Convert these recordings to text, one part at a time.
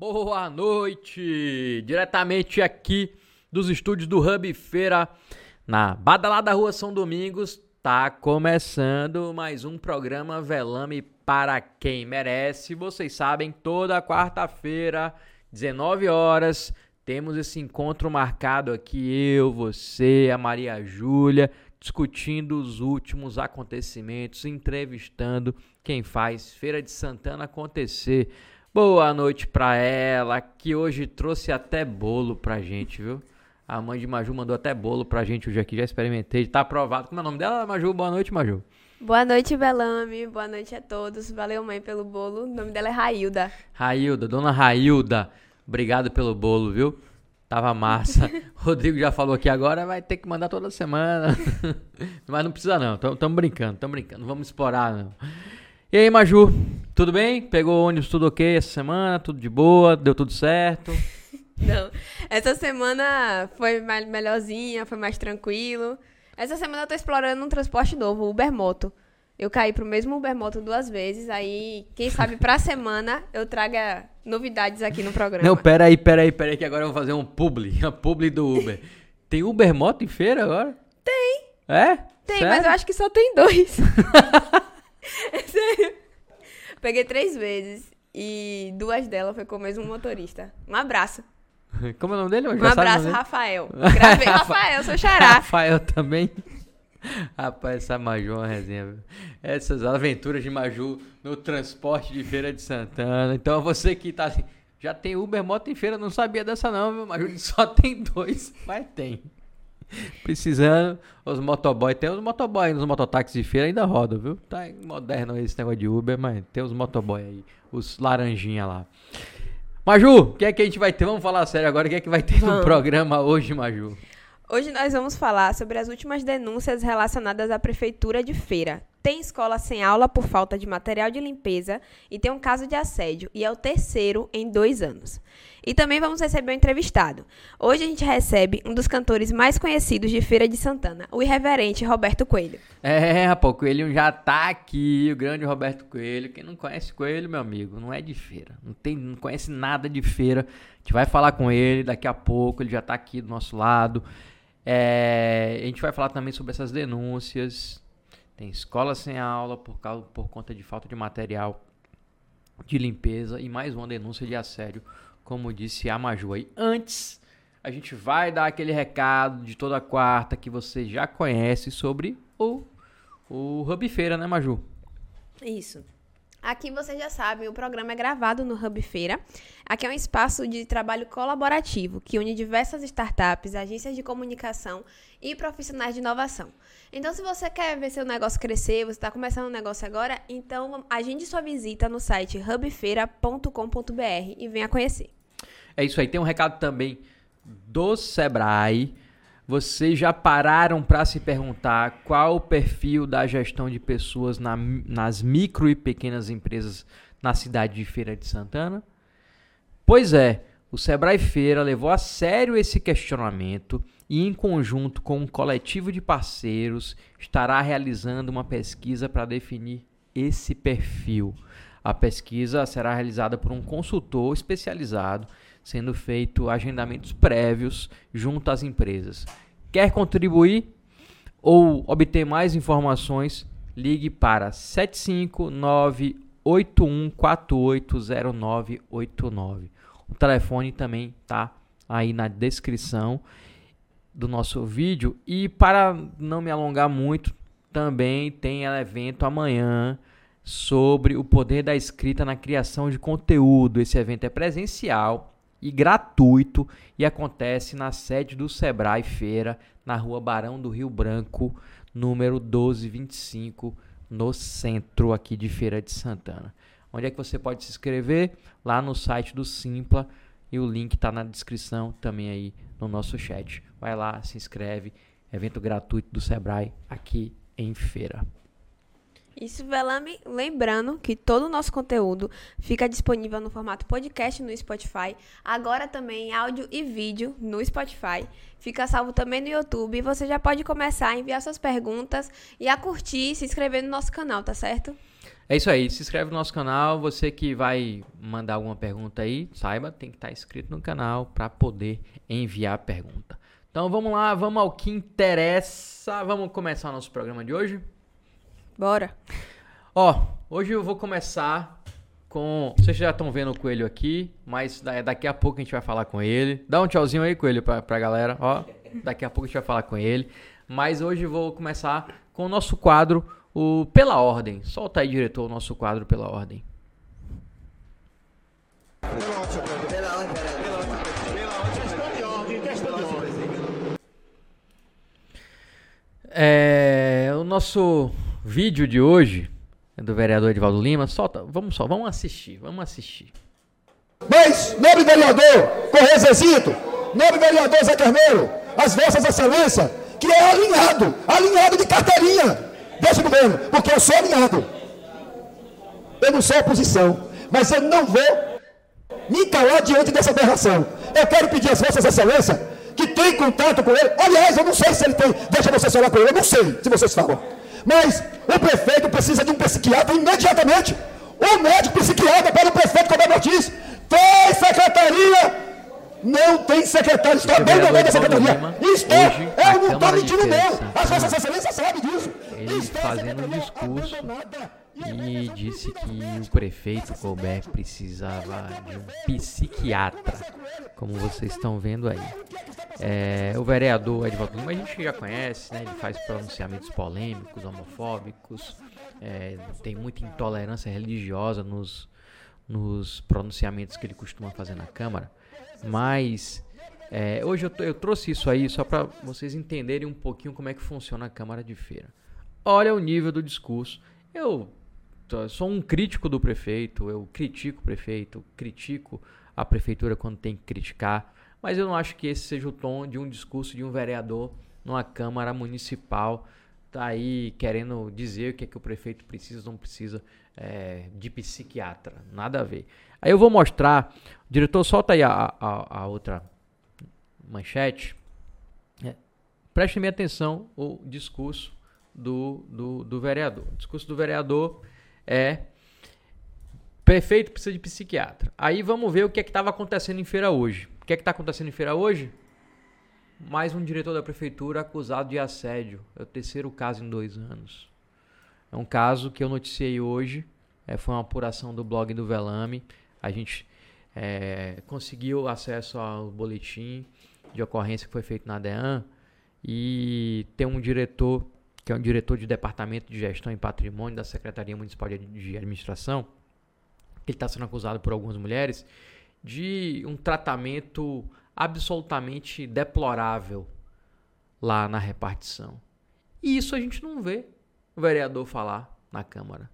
Boa noite! Diretamente aqui dos estúdios do Hub Feira, na Badalada Rua São Domingos, tá começando mais um programa Velame para quem merece. Vocês sabem, toda quarta-feira, 19 horas, temos esse encontro marcado aqui, eu, você, a Maria Júlia, discutindo os últimos acontecimentos, entrevistando quem faz Feira de Santana acontecer. Boa noite pra ela, que hoje trouxe até bolo pra gente, viu? A mãe de Maju mandou até bolo pra gente hoje aqui, já experimentei, tá aprovado. Como é o nome dela, Maju? Boa noite, Maju. Boa noite, Belame. Boa noite a todos. Valeu, mãe, pelo bolo. O nome dela é Railda. Railda, dona Railda, obrigado pelo bolo, viu? Tava massa. Rodrigo já falou aqui agora, vai ter que mandar toda semana. Mas não precisa não, tamo brincando, tamo brincando, não vamos explorar não. E aí, Maju, tudo bem? Pegou ônibus tudo ok essa semana? Tudo de boa? Deu tudo certo? Não, essa semana foi mais melhorzinha, foi mais tranquilo. Essa semana eu tô explorando um transporte novo, o Uber Moto. Eu caí pro mesmo Uber Moto duas vezes, aí, quem sabe pra semana eu traga novidades aqui no programa. Não, pera aí, pera aí, pera aí, que agora eu vou fazer um publi, uma publi do Uber. Tem Uber Moto em feira agora? Tem. É? Tem, Sério? mas eu acho que só tem dois. É sério. Peguei três vezes e duas delas foi com o mesmo motorista. Um abraço. Como é o nome dele? Um abraço, Rafael. Gravei Rafael, seu xará. Rafael também. Rapaz, essa Maju é uma resenha. viu? Essas aventuras de Maju no transporte de Feira de Santana. Então você que tá assim, já tem Uber Moto em feira, não sabia dessa não, viu? Maju só tem dois, mas tem. Precisando, os motoboy, tem os motoboy nos mototáxis de feira ainda rodam, viu? Tá moderno esse negócio de Uber, mas tem os motoboy aí, os laranjinha lá. Maju, o que é que a gente vai ter? Vamos falar sério agora, o que é que vai ter no Vamos. programa hoje, Maju? Hoje nós vamos falar sobre as últimas denúncias relacionadas à prefeitura de Feira. Tem escola sem aula por falta de material de limpeza e tem um caso de assédio, e é o terceiro em dois anos. E também vamos receber um entrevistado. Hoje a gente recebe um dos cantores mais conhecidos de Feira de Santana, o irreverente Roberto Coelho. É, rapaz, o Coelho já tá aqui, o grande Roberto Coelho. Quem não conhece Coelho, meu amigo, não é de feira. Não, tem, não conhece nada de feira. A gente vai falar com ele daqui a pouco, ele já tá aqui do nosso lado. É, a gente vai falar também sobre essas denúncias. Tem escola sem aula por, causa, por conta de falta de material de limpeza e mais uma denúncia de assédio, como disse a Maju aí. Antes, a gente vai dar aquele recado de toda quarta que você já conhece sobre o, o Hub Feira, né, Maju? Isso. Aqui vocês já sabem, o programa é gravado no Hub Feira. Aqui é um espaço de trabalho colaborativo que une diversas startups, agências de comunicação e profissionais de inovação. Então, se você quer ver seu negócio crescer, você está começando um negócio agora, então agende sua visita no site hubfeira.com.br e venha conhecer. É isso aí. Tem um recado também do Sebrae. Vocês já pararam para se perguntar qual o perfil da gestão de pessoas na- nas micro e pequenas empresas na cidade de Feira de Santana? Pois é, o Sebrae Feira levou a sério esse questionamento e, em conjunto com um coletivo de parceiros, estará realizando uma pesquisa para definir esse perfil. A pesquisa será realizada por um consultor especializado, sendo feito agendamentos prévios junto às empresas. Quer contribuir ou obter mais informações? Ligue para 75981480989. O telefone também está aí na descrição do nosso vídeo. E para não me alongar muito, também tem evento amanhã sobre o poder da escrita na criação de conteúdo. Esse evento é presencial e gratuito e acontece na sede do Sebrae Feira, na rua Barão do Rio Branco, número 1225, no centro aqui de Feira de Santana. Onde é que você pode se inscrever? Lá no site do Simpla e o link está na descrição também aí no nosso chat. Vai lá, se inscreve. Evento gratuito do Sebrae aqui em Feira. Isso, Velame, lembrando que todo o nosso conteúdo fica disponível no formato podcast no Spotify, agora também áudio e vídeo no Spotify. Fica salvo também no YouTube e você já pode começar a enviar suas perguntas e a curtir e se inscrever no nosso canal, tá certo? É isso aí, se inscreve no nosso canal. Você que vai mandar alguma pergunta aí, saiba, tem que estar inscrito no canal para poder enviar a pergunta. Então vamos lá, vamos ao que interessa. Vamos começar o nosso programa de hoje? Bora. Ó, hoje eu vou começar com. Vocês já estão vendo o coelho aqui, mas daqui a pouco a gente vai falar com ele. Dá um tchauzinho aí, coelho, pra, pra galera. Ó, daqui a pouco a gente vai falar com ele. Mas hoje eu vou começar com o nosso quadro, o Pela Ordem. Solta aí, diretor, o nosso quadro Pela Ordem. Pela ordem, É, o nosso vídeo de hoje é do vereador Edvaldo Lima. Solta, vamos só, vamos assistir, vamos assistir. Mas, nobre vereador Correia Zezito, nobre vereador Zé Carneiro, as vossas excelências, que é alinhado, alinhado de carteirinha desse governo, porque eu sou alinhado. Eu não sou oposição, mas eu não vou me calar diante dessa aberração. Eu quero pedir às vossas excelências que tem contato com ele. Aliás, eu não sei se ele tem. Deixa você falar com ele, eu não sei se vocês falam. Mas o prefeito precisa de um psiquiatra imediatamente. O médico psiquiatra para o prefeito Cobra Ortiz. Tem secretaria não tem secretário, está abandonando a secretaria. Estou, eu não estou mentindo, não. As vossas excelências sabem disso. Ele fazendo um discurso e disse que o prefeito Colbert precisava de um psiquiatra, como vocês estão vendo aí. É, o vereador Edvaldo Lima a gente já conhece, né? ele faz pronunciamentos polêmicos, homofóbicos, é, tem muita intolerância religiosa nos, nos pronunciamentos que ele costuma fazer na Câmara, mas é, hoje eu, eu, trouxe isso aí só para vocês entenderem um pouquinho como é que funciona a Câmara de Feira. Olha o nível do discurso. Eu sou um crítico do prefeito, eu critico o prefeito, critico a prefeitura quando tem que criticar, mas eu não acho que esse seja o tom de um discurso de um vereador numa Câmara Municipal, tá aí querendo dizer o que é que o prefeito precisa ou não precisa é, de psiquiatra, nada a ver. Aí eu vou mostrar, diretor, solta aí a, a, a outra manchete, é, preste minha atenção o discurso do, do, do vereador. O discurso do vereador é prefeito precisa de psiquiatra. Aí vamos ver o que é que estava acontecendo em feira hoje. Que é que está acontecendo em feira hoje? Mais um diretor da prefeitura acusado de assédio. É o terceiro caso em dois anos. É um caso que eu noticiei hoje. É, foi uma apuração do blog do Velame. A gente é, conseguiu acesso ao boletim de ocorrência que foi feito na DEAN. E tem um diretor que é um diretor de departamento de gestão e patrimônio da Secretaria Municipal de Administração, que está sendo acusado por algumas mulheres de um tratamento absolutamente deplorável lá na repartição. E isso a gente não vê o vereador falar na Câmara.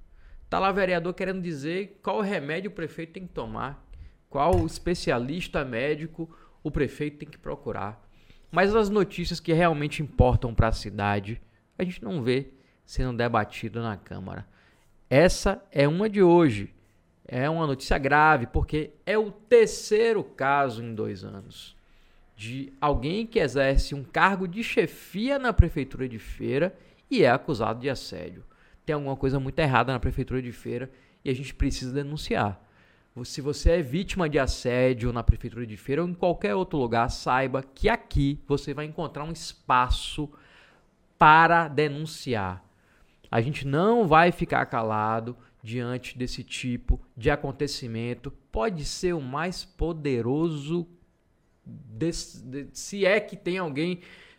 Tá lá o vereador querendo dizer qual remédio o prefeito tem que tomar, qual especialista médico o prefeito tem que procurar. Mas as notícias que realmente importam para a cidade, a gente não vê sendo debatido na Câmara. Essa é uma de hoje. É uma notícia grave, porque é o terceiro caso em dois anos de alguém que exerce um cargo de chefia na prefeitura de Feira e é acusado de assédio. Tem alguma coisa muito errada na prefeitura de Feira e a gente precisa denunciar. Se você é vítima de assédio na prefeitura de Feira ou em qualquer outro lugar, saiba que aqui você vai encontrar um espaço para denunciar. A gente não vai ficar calado diante desse tipo de acontecimento. Pode ser o mais poderoso, de, se é que tem alguém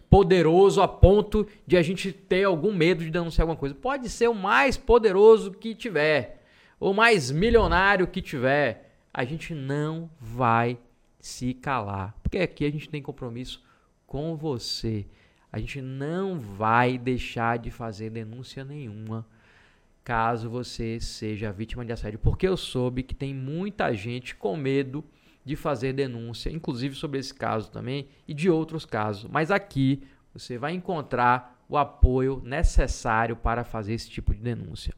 poderoso a ponto de a gente ter algum medo de denunciar alguma coisa. Pode ser o mais poderoso que tiver, o mais milionário que tiver. A gente não vai se calar, porque aqui a gente tem compromisso com você. A gente não vai deixar de fazer denúncia nenhuma caso você seja vítima de assédio, porque eu soube que tem muita gente com medo de fazer denúncia, inclusive sobre esse caso também e de outros casos. Mas aqui você vai encontrar o apoio necessário para fazer esse tipo de denúncia.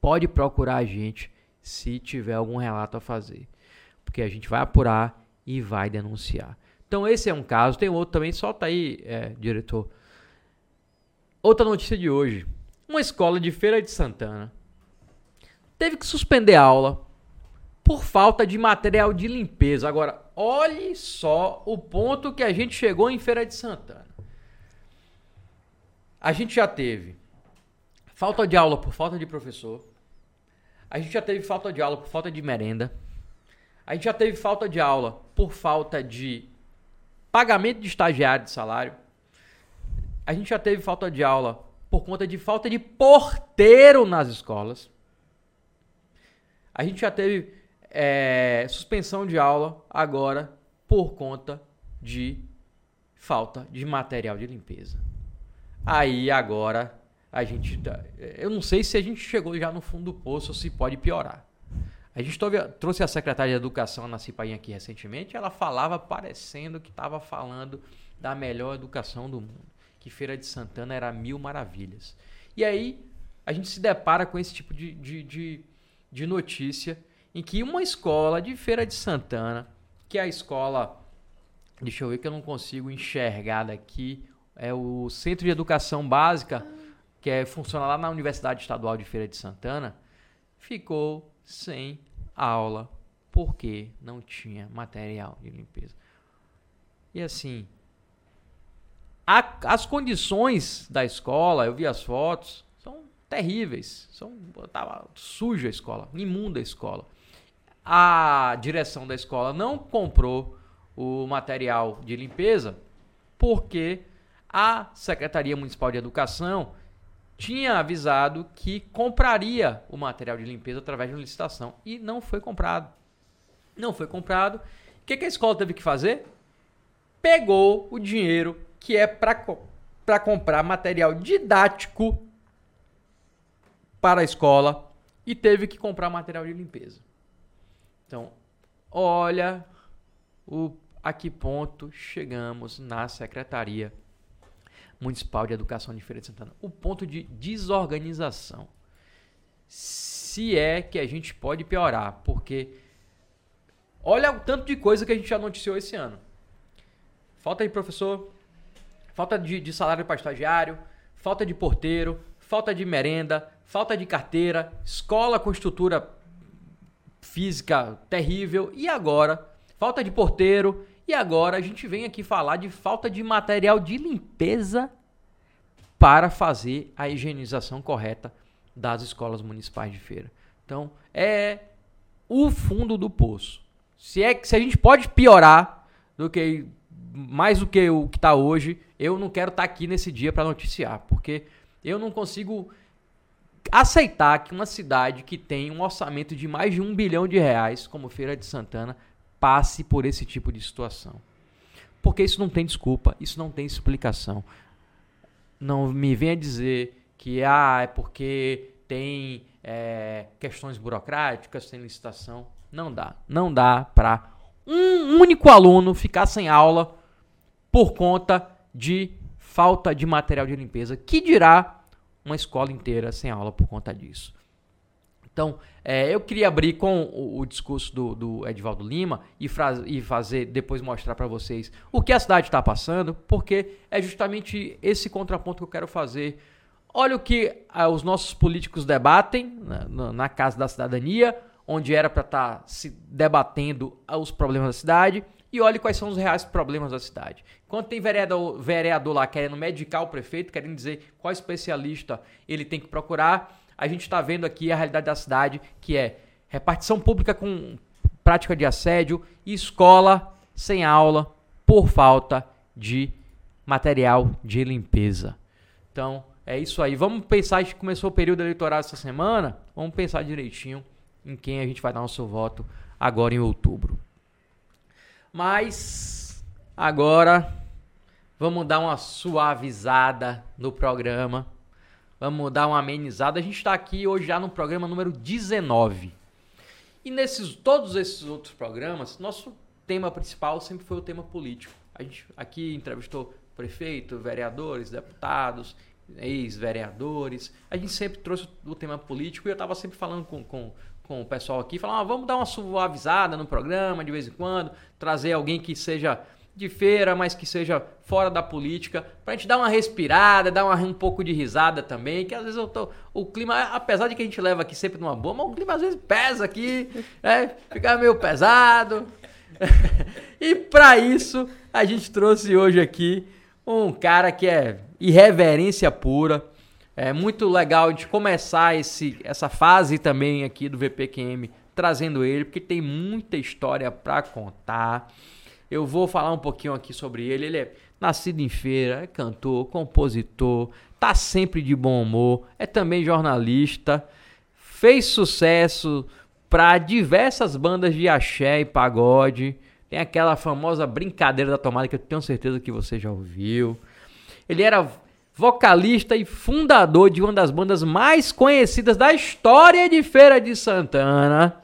Pode procurar a gente se tiver algum relato a fazer, porque a gente vai apurar e vai denunciar. Então esse é um caso. Tem outro também. Solta aí, é, diretor. Outra notícia de hoje. Uma escola de Feira de Santana teve que suspender a aula por falta de material de limpeza. Agora, olhe só o ponto que a gente chegou em Feira de Santana. A gente já teve falta de aula por falta de professor. A gente já teve falta de aula por falta de merenda. A gente já teve falta de aula por falta de pagamento de estagiário de salário. A gente já teve falta de aula por conta de falta de porteiro nas escolas. A gente já teve é, suspensão de aula agora por conta de falta de material de limpeza. Aí agora a gente. Tá, eu não sei se a gente chegou já no fundo do poço ou se pode piorar. A gente trouxe a secretária de Educação, Ana Cipainha, aqui recentemente. Ela falava parecendo que estava falando da melhor educação do mundo. Que Feira de Santana era mil maravilhas. E aí a gente se depara com esse tipo de, de, de, de notícia em que uma escola de Feira de Santana, que é a escola. Deixa eu ver que eu não consigo enxergar daqui. É o Centro de Educação Básica, que é, funciona lá na Universidade Estadual de Feira de Santana, ficou sem aula porque não tinha material de limpeza. E assim, a, as condições da escola, eu vi as fotos, são terríveis. São, tava suja a escola, imunda a escola. A direção da escola não comprou o material de limpeza porque a Secretaria Municipal de Educação tinha avisado que compraria o material de limpeza através de uma licitação e não foi comprado. Não foi comprado. O que, que a escola teve que fazer? Pegou o dinheiro que é para comprar material didático para a escola e teve que comprar material de limpeza. Então, olha o, a que ponto chegamos na secretaria Municipal de Educação de Feira de Santana. O ponto de desorganização. Se é que a gente pode piorar, porque olha o tanto de coisa que a gente já noticiou esse ano. Falta de professor, falta de, de salário para estagiário, falta de porteiro, falta de merenda, falta de carteira, escola com estrutura física terrível e agora falta de porteiro, e agora a gente vem aqui falar de falta de material de limpeza para fazer a higienização correta das escolas municipais de feira. Então, é o fundo do poço. Se é se a gente pode piorar do que mais do que o que está hoje, eu não quero estar tá aqui nesse dia para noticiar, porque eu não consigo aceitar que uma cidade que tem um orçamento de mais de um bilhão de reais, como Feira de Santana, passe por esse tipo de situação. Porque isso não tem desculpa, isso não tem explicação. Não me venha dizer que ah, é porque tem é, questões burocráticas, tem licitação. Não dá. Não dá para um único aluno ficar sem aula por conta de falta de material de limpeza. Que dirá uma escola inteira sem aula por conta disso? Então, é, eu queria abrir com o, o discurso do, do, Edvaldo Lima e, e fazer depois mostrar para vocês o que a cidade está passando, porque é justamente esse contraponto que eu quero fazer. Olha o que ah, os nossos políticos debatem na, na, Casa da Cidadania, onde era para estar tá se debatendo os problemas da cidade, e olhe quais são os reais problemas da cidade. Enquanto tem vereador, vereador lá querendo medicar o prefeito, querendo dizer qual especialista ele tem que procurar, a gente está vendo aqui a realidade da cidade, que é repartição pública com prática de assédio e escola sem aula por falta de material de limpeza. Então, é isso aí. Vamos pensar, gente começou o período eleitoral essa semana, vamos pensar direitinho em quem a gente vai dar nosso voto agora em outubro. Mas agora vamos dar uma suavizada no programa Vamos dar uma amenizada. A gente está aqui hoje já no programa número 19. E nesses todos esses outros programas, nosso tema principal sempre foi o tema político. A gente aqui entrevistou prefeito, vereadores, deputados, ex-vereadores. A gente sempre trouxe o tema político e eu estava sempre falando com, com, com o pessoal aqui, falando, ah, vamos dar uma suavizada no programa de vez em quando, trazer alguém que seja de feira, mas que seja fora da política, pra gente dar uma respirada, dar uma, um pouco de risada também, que às vezes eu tô, o clima, apesar de que a gente leva aqui sempre numa boa, mas o clima às vezes pesa aqui, né? Fica meio pesado. e para isso, a gente trouxe hoje aqui um cara que é irreverência pura. É muito legal de começar esse, essa fase também aqui do VPQM trazendo ele, porque tem muita história para contar. Eu vou falar um pouquinho aqui sobre ele. Ele é nascido em feira, é cantor, compositor, tá sempre de bom humor, é também jornalista, fez sucesso para diversas bandas de axé e pagode. Tem aquela famosa brincadeira da tomada que eu tenho certeza que você já ouviu. Ele era vocalista e fundador de uma das bandas mais conhecidas da história de Feira de Santana,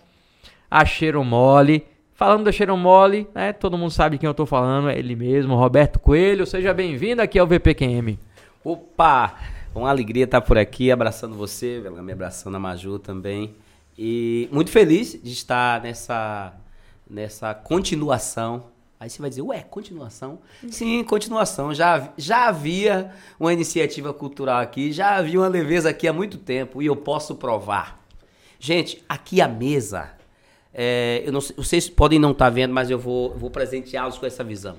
a Cheiro Mole. Falando da Cheiro Mole, né, todo mundo sabe quem eu tô falando, é ele mesmo, Roberto Coelho. Seja bem-vindo aqui ao VPQM. Opa! Uma alegria estar por aqui, abraçando você, me abraçando a Maju também. E muito feliz de estar nessa, nessa continuação. Aí você vai dizer, ué, continuação? Sim, continuação. Já, já havia uma iniciativa cultural aqui, já havia uma leveza aqui há muito tempo e eu posso provar. Gente, aqui a mesa é, eu não, vocês podem não estar tá vendo, mas eu vou, vou presenteá-los com essa visão.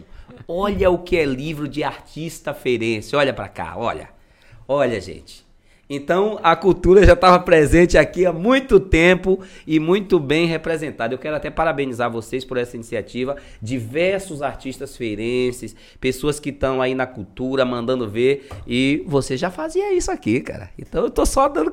Olha o que é livro de artista feirense. Olha para cá, olha. Olha, gente. Então a cultura já estava presente aqui há muito tempo e muito bem representada. Eu quero até parabenizar vocês por essa iniciativa. Diversos artistas feirenses, pessoas que estão aí na cultura, mandando ver. E você já fazia isso aqui, cara. Então eu tô só dando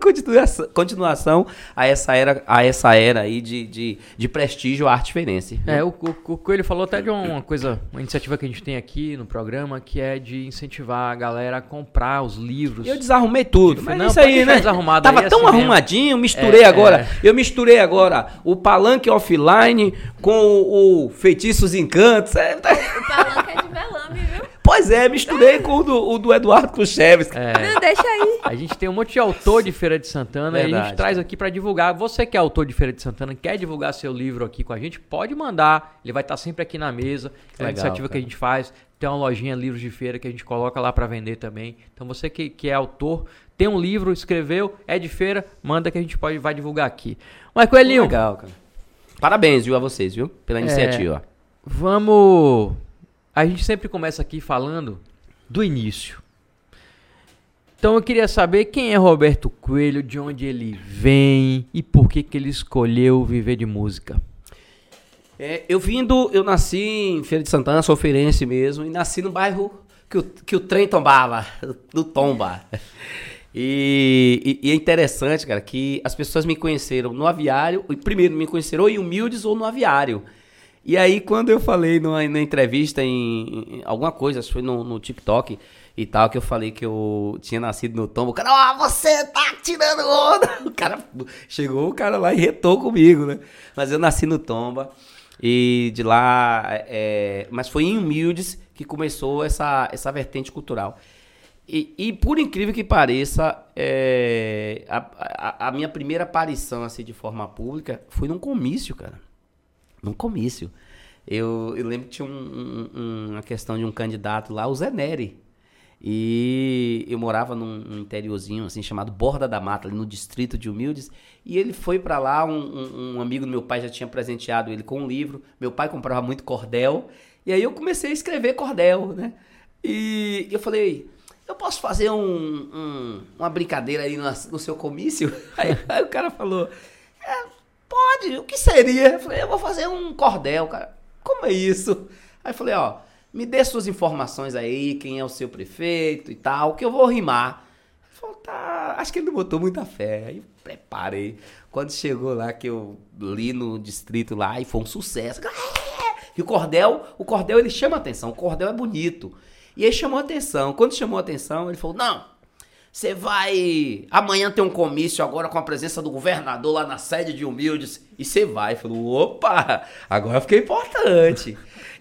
continuação, a essa era, a essa era aí de, de, de prestígio à arte feirense. É, o, o, o Coelho falou até de uma coisa, uma iniciativa que a gente tem aqui no programa, que é de incentivar a galera a comprar os livros. Eu desarrumei tudo, mas não, isso aí, né? Tava aí, tão assim arrumadinho, misturei é, agora. É. Eu misturei agora o palanque offline com o, o feitiços encantos. É, tá... O palanque é de velame, viu? Pois é, misturei com o do, o do Eduardo Kucheves. É. Não, deixa aí. A gente tem um monte de autor de Feira de Santana Verdade, e a gente traz aqui para divulgar. Você que é autor de Feira de Santana, quer divulgar seu livro aqui com a gente, pode mandar. Ele vai estar sempre aqui na mesa. É uma iniciativa cara. que a gente faz. Tem uma lojinha livros de feira que a gente coloca lá para vender também. Então você que, que é autor, tem um livro, escreveu, é de feira, manda que a gente pode vai divulgar aqui. Mas Coelhinho. Legal, cara. Parabéns, viu, a vocês, viu? Pela é, iniciativa. É, vamos. A gente sempre começa aqui falando do início. Então eu queria saber quem é Roberto Coelho, de onde ele vem e por que, que ele escolheu viver de música. É, eu vindo, eu nasci em Feira de Santana, sou feirense mesmo, e nasci no bairro que o, que o trem tombava, do tomba. E, e, e, é interessante, cara, que as pessoas me conheceram no aviário, primeiro me conheceram em Humildes ou no aviário. E aí, quando eu falei numa, numa entrevista em, em, alguma coisa, acho que foi no, no, TikTok e tal, que eu falei que eu tinha nascido no tombo, o cara, oh, você tá tirando onda! O cara, chegou o cara lá e retou comigo, né? Mas eu nasci no tomba e de lá, é, mas foi em Humildes que começou essa, essa vertente cultural. E, e, por incrível que pareça, é, a, a, a, minha primeira aparição assim de forma pública foi num comício, cara. Num comício. Eu, eu lembro que tinha um, um, uma questão de um candidato lá, o Zé Neri. E eu morava num, interiorzinho assim chamado Borda da Mata, no distrito de Humildes. E ele foi para lá, um, um, amigo do meu pai já tinha presenteado ele com um livro. Meu pai comprava muito cordel. E aí eu comecei a escrever cordel, né? E eu falei, eu posso fazer um, um, uma brincadeira aí no, no seu comício? Aí, aí, o cara falou, é, pode, o que seria? Eu falei, eu vou fazer um cordel, cara. Como é isso? Aí eu falei, ó, me dê suas informações aí, quem é o seu prefeito e tal, que eu vou rimar. Ele falou, tá, acho que ele não botou muita fé. Aí preparei. Quando chegou lá, que eu li no distrito lá, e foi um sucesso. E o cordel, o cordel ele chama atenção, o cordel é bonito. E ele chamou atenção. Quando chamou atenção, ele falou: Não, você vai. Amanhã tem um comício agora com a presença do governador lá na sede de Humildes. E você vai. Falou: opa, agora fiquei importante.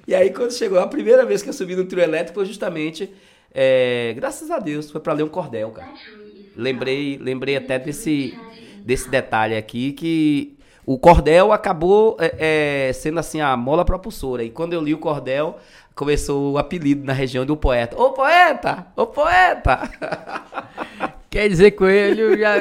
e aí, quando chegou, a primeira vez que eu subi no trio elétrico foi justamente. É, graças a Deus, foi para ler um cordel, cara. Lembrei, lembrei até desse, desse detalhe aqui que o cordel acabou é, é, sendo assim a mola propulsora. E quando eu li o cordel, começou o apelido na região do poeta. Ô poeta! Ô poeta! Quer dizer, Coelho, já,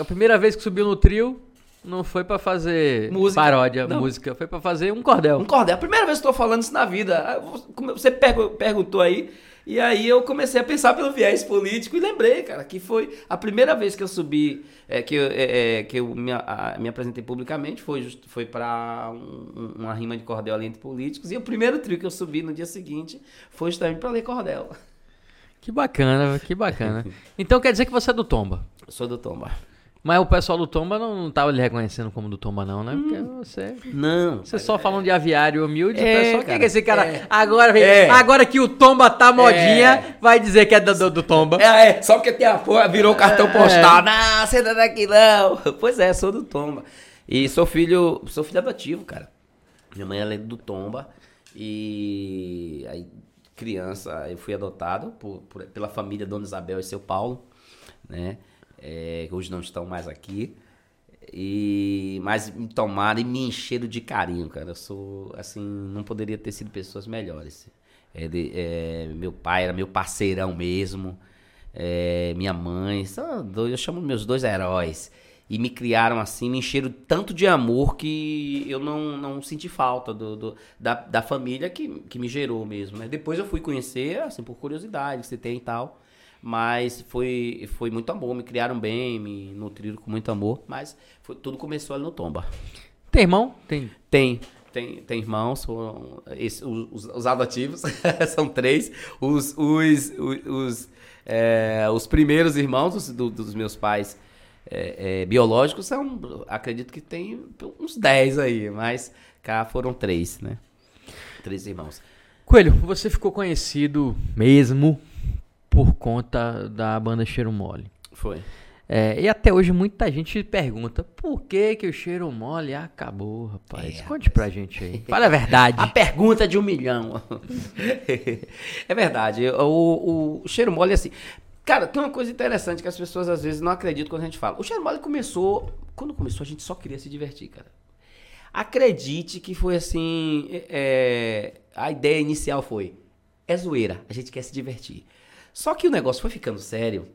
a primeira vez que subiu no trio, não foi pra fazer Música. paródia, Não. música, foi pra fazer um cordel. Um cordel. A primeira vez que eu tô falando isso na vida. Você pergu- perguntou aí. E aí eu comecei a pensar pelo viés político e lembrei, cara, que foi a primeira vez que eu subi, é, que eu, é, é, que eu me, a- me apresentei publicamente, foi, just- foi para uma rima de cordel ali entre políticos. E o primeiro trio que eu subi no dia seguinte foi justamente para ler cordel. Que bacana, que bacana. Então quer dizer que você é do Tomba. Eu sou do Tomba. Mas o pessoal do Tomba não, não tava lhe reconhecendo como do Tomba, não, né? Porque Hum. você. Não. Você só falando de aviário humilde, É, o pessoal. Cara, que esse cara. é. Agora, É. agora que o Tomba tá modinha, vai dizer que é do, do, do Tomba. É, é, só porque tem a porra, virou cartão É. postal. Não, você não é daqui não. Pois é, sou do Tomba. E sou filho, sou filho adotivo, cara. Minha mãe é do Tomba. E aí, criança, eu fui adotado por, por- pela família Dona Isabel e seu Paulo, né? É, que hoje não estão mais aqui. E, mas me tomaram e me encheram de carinho, cara. Eu sou, assim, não poderia ter sido pessoas melhores. É, de- é, meu pai era meu parceirão mesmo. É, minha mãe, eu chamo meus dois heróis. E me criaram assim, me encheram tanto de amor que eu não, não senti falta do, do- da, da família que, que me gerou mesmo. Né? Depois eu fui conhecer, assim, por curiosidade, que você tem e tal. Mas foi, foi muito amor, me criaram bem, me nutriram com muito amor. Mas foi- tudo começou ali no Tomba. Tem irmão? Tem. Tem, tem, tem irmãos, foram esse- os, os adotivos, são três. Os, os, os, os, é, os primeiros irmãos dos, do- dos meus pais é, é, biológicos são, acredito que tem uns 10 aí, mas cá foram três, né? Três irmãos. Coelho, você ficou conhecido mesmo por conta da banda Cheiro Mole. Foi. É, e até hoje muita gente pergunta por que, que o Cheiro Mole acabou, rapaz. É, Conte pra gente aí. Fala a verdade. A pergunta de um milhão. é verdade. O, o cheiro mole, assim. Cara, tem uma coisa interessante que as pessoas às vezes não acreditam quando a gente fala. O cheiro mole começou. Quando começou, a gente só queria se divertir, cara. Acredite que foi assim. é, a ideia inicial foi: é zoeira, a gente quer se divertir. Só que o negócio foi ficando sério.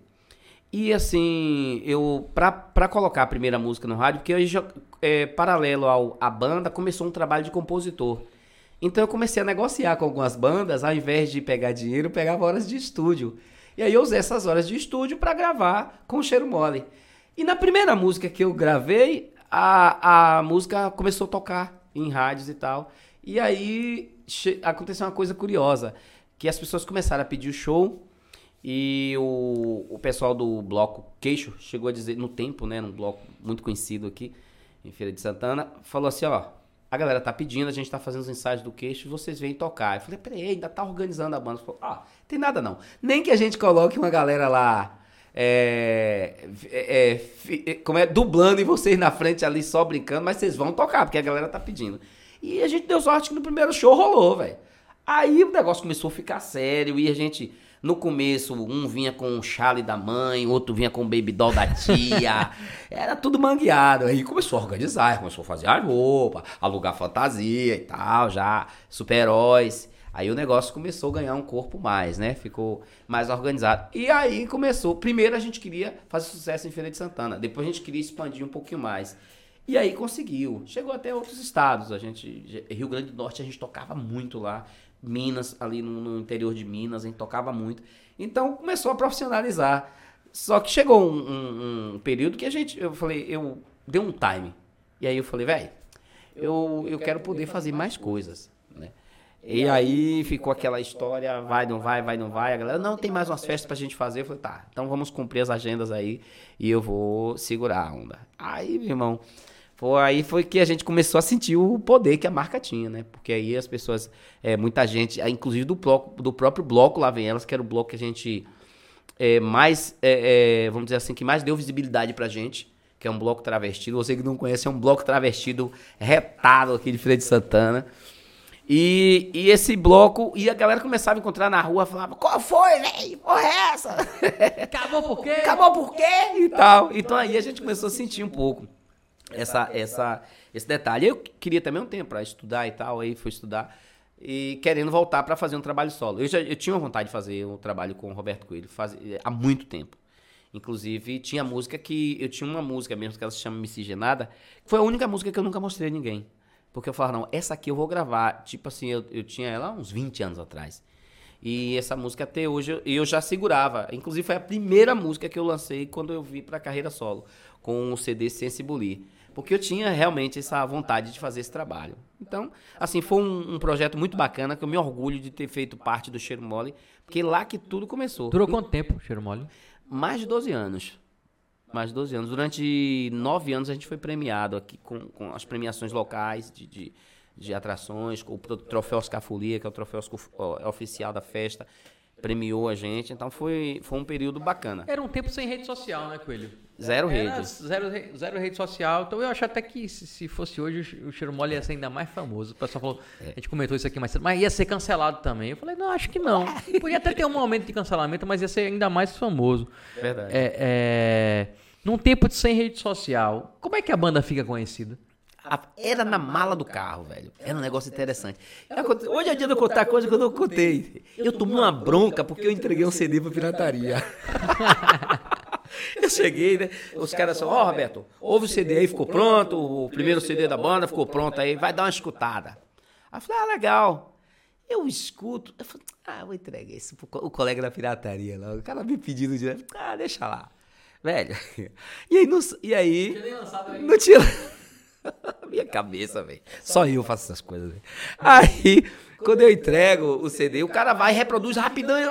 E assim, eu pra, pra colocar a primeira música no rádio, porque já, é, paralelo ao, à banda, começou um trabalho de compositor. Então eu comecei a negociar com algumas bandas, ao invés de pegar dinheiro, eu pegava horas de estúdio. E aí eu usei essas horas de estúdio pra gravar com Cheiro Mole. E na primeira música que eu gravei, a, a música começou a tocar em rádios e tal. E aí aconteceu uma coisa curiosa, que as pessoas começaram a pedir o show e o, o pessoal do bloco Queixo chegou a dizer, no tempo, né, num bloco muito conhecido aqui, em Feira de Santana, falou assim, ó, a galera tá pedindo, a gente tá fazendo os ensaios do Queixo, vocês vêm tocar. Eu falei, peraí, ainda tá organizando a banda. Falou, ah, tem nada não. Nem que a gente coloque uma galera lá, é, é, é, é, como é, dublando e vocês na frente ali só brincando, mas vocês vão tocar, porque a galera tá pedindo. E a gente deu sorte que no primeiro show rolou, velho. Aí o negócio começou a ficar sério e a gente, no começo, um vinha com o chale da mãe, outro vinha com o baby doll da tia. Era tudo mangueado. Aí começou a organizar, começou a fazer a roupa, alugar fantasia e tal, já, super-heróis. Aí o negócio começou a ganhar um corpo mais, né? Ficou mais organizado. E aí começou. Primeiro a gente queria fazer sucesso em Feira de Santana. Depois a gente queria expandir um pouquinho mais. E aí conseguiu. Chegou até outros estados. A gente, Rio Grande do Norte, a gente tocava muito lá. Minas, ali no, no interior de Minas, a gente tocava muito. Então começou a profissionalizar. Só que chegou um, um- um período que a gente, eu falei, eu dei um time. E aí eu falei, velho, eu, eu quero poder fazer mais coisas, né? E aí ficou aquela história, vai, não vai, vai, não vai. A galera, não, tem mais umas festas pra gente fazer. Eu falei, tá, então vamos cumprir as agendas aí e eu vou segurar a onda. Aí, meu irmão, foi, aí foi que a gente começou a sentir o poder que a marca tinha, né? Porque aí as pessoas, é, muita gente, ah, inclusive do, bloco, do próprio bloco Lá Vem Elas, que era o bloco que a gente é, mais, é, é, vamos dizer assim, que mais deu visibilidade pra gente, que é um bloco travestido. Você que não conhece, é um bloco travestido retado aqui de Feira de Santana. E, e esse bloco, e a galera começava a encontrar na rua, falava, qual foi, velho? Porra é essa? Acabou por quê? Acabou por quê? E tal. Então aí a gente começou a sentir um pouco. Essa, essa, esse detalhe. Eu queria também um tempo para estudar e tal, aí fui estudar e querendo voltar para fazer um trabalho solo. Eu já eu tinha vontade de fazer um trabalho com o Roberto Coelho faz, há muito tempo. Inclusive, tinha música que. Eu tinha uma música mesmo que ela se chama Miscigenada, que foi a única música que eu nunca mostrei a ninguém. Porque eu falava, não, essa aqui eu vou gravar. Tipo assim, eu, eu tinha ela uns 20 anos atrás. E essa música até hoje eu, eu já segurava. Inclusive, foi a primeira música que eu lancei quando eu vim pra carreira solo, com o CD Sensibulir. Porque eu tinha realmente essa vontade de fazer esse trabalho. Então, assim, foi um, um projeto muito bacana, que eu me orgulho de ter feito parte do Cheiro Mole, porque lá que tudo começou. Durou quanto tempo, Cheiro Mole? Mais de 12 anos. Mais de 12 anos. Durante nove anos a gente foi premiado aqui com, com as premiações locais de, de, de atrações, com o troféu Oscar Folia, que é o troféu oficial da festa premiou a gente, então foi, foi um período bacana. Era um tempo sem rede social, né, Coelho? Zero rede. Zero, zero rede social. Então eu acho até que se, se fosse hoje o Cheiro Mole ia ser ainda mais famoso. O pessoal falou, é. a gente comentou isso aqui mais cedo, mas ia ser cancelado também. Eu falei, não, acho que não. Podia até ter um momento de cancelamento, mas ia ser ainda mais famoso. Verdade. É, é, num tempo de sem rede social, como é que a banda fica conhecida? Era na mala do carro, velho. Era um negócio interessante. Hoje é dia de eu contar coisa que eu não contei. Eu tomei uma bronca porque eu entreguei um CD pra pirataria. Eu cheguei, né? Os caras são, ó, oh, Roberto, ouve o CD aí, ficou pronto. O primeiro CD da banda ficou pronto aí, vai dar uma escutada. Aí eu falei, ah, legal. Eu escuto. Eu falei, ah, vou entregar isso pro o colega da pirataria lá. O cara me pedindo de. Ah, deixa lá. Velho. E aí, não, e aí. Não tinha. Minha cabeça, velho. Só eu faço essas coisas. Véio. Aí, quando eu entrego o CD, o cara vai e reproduz rapidão. E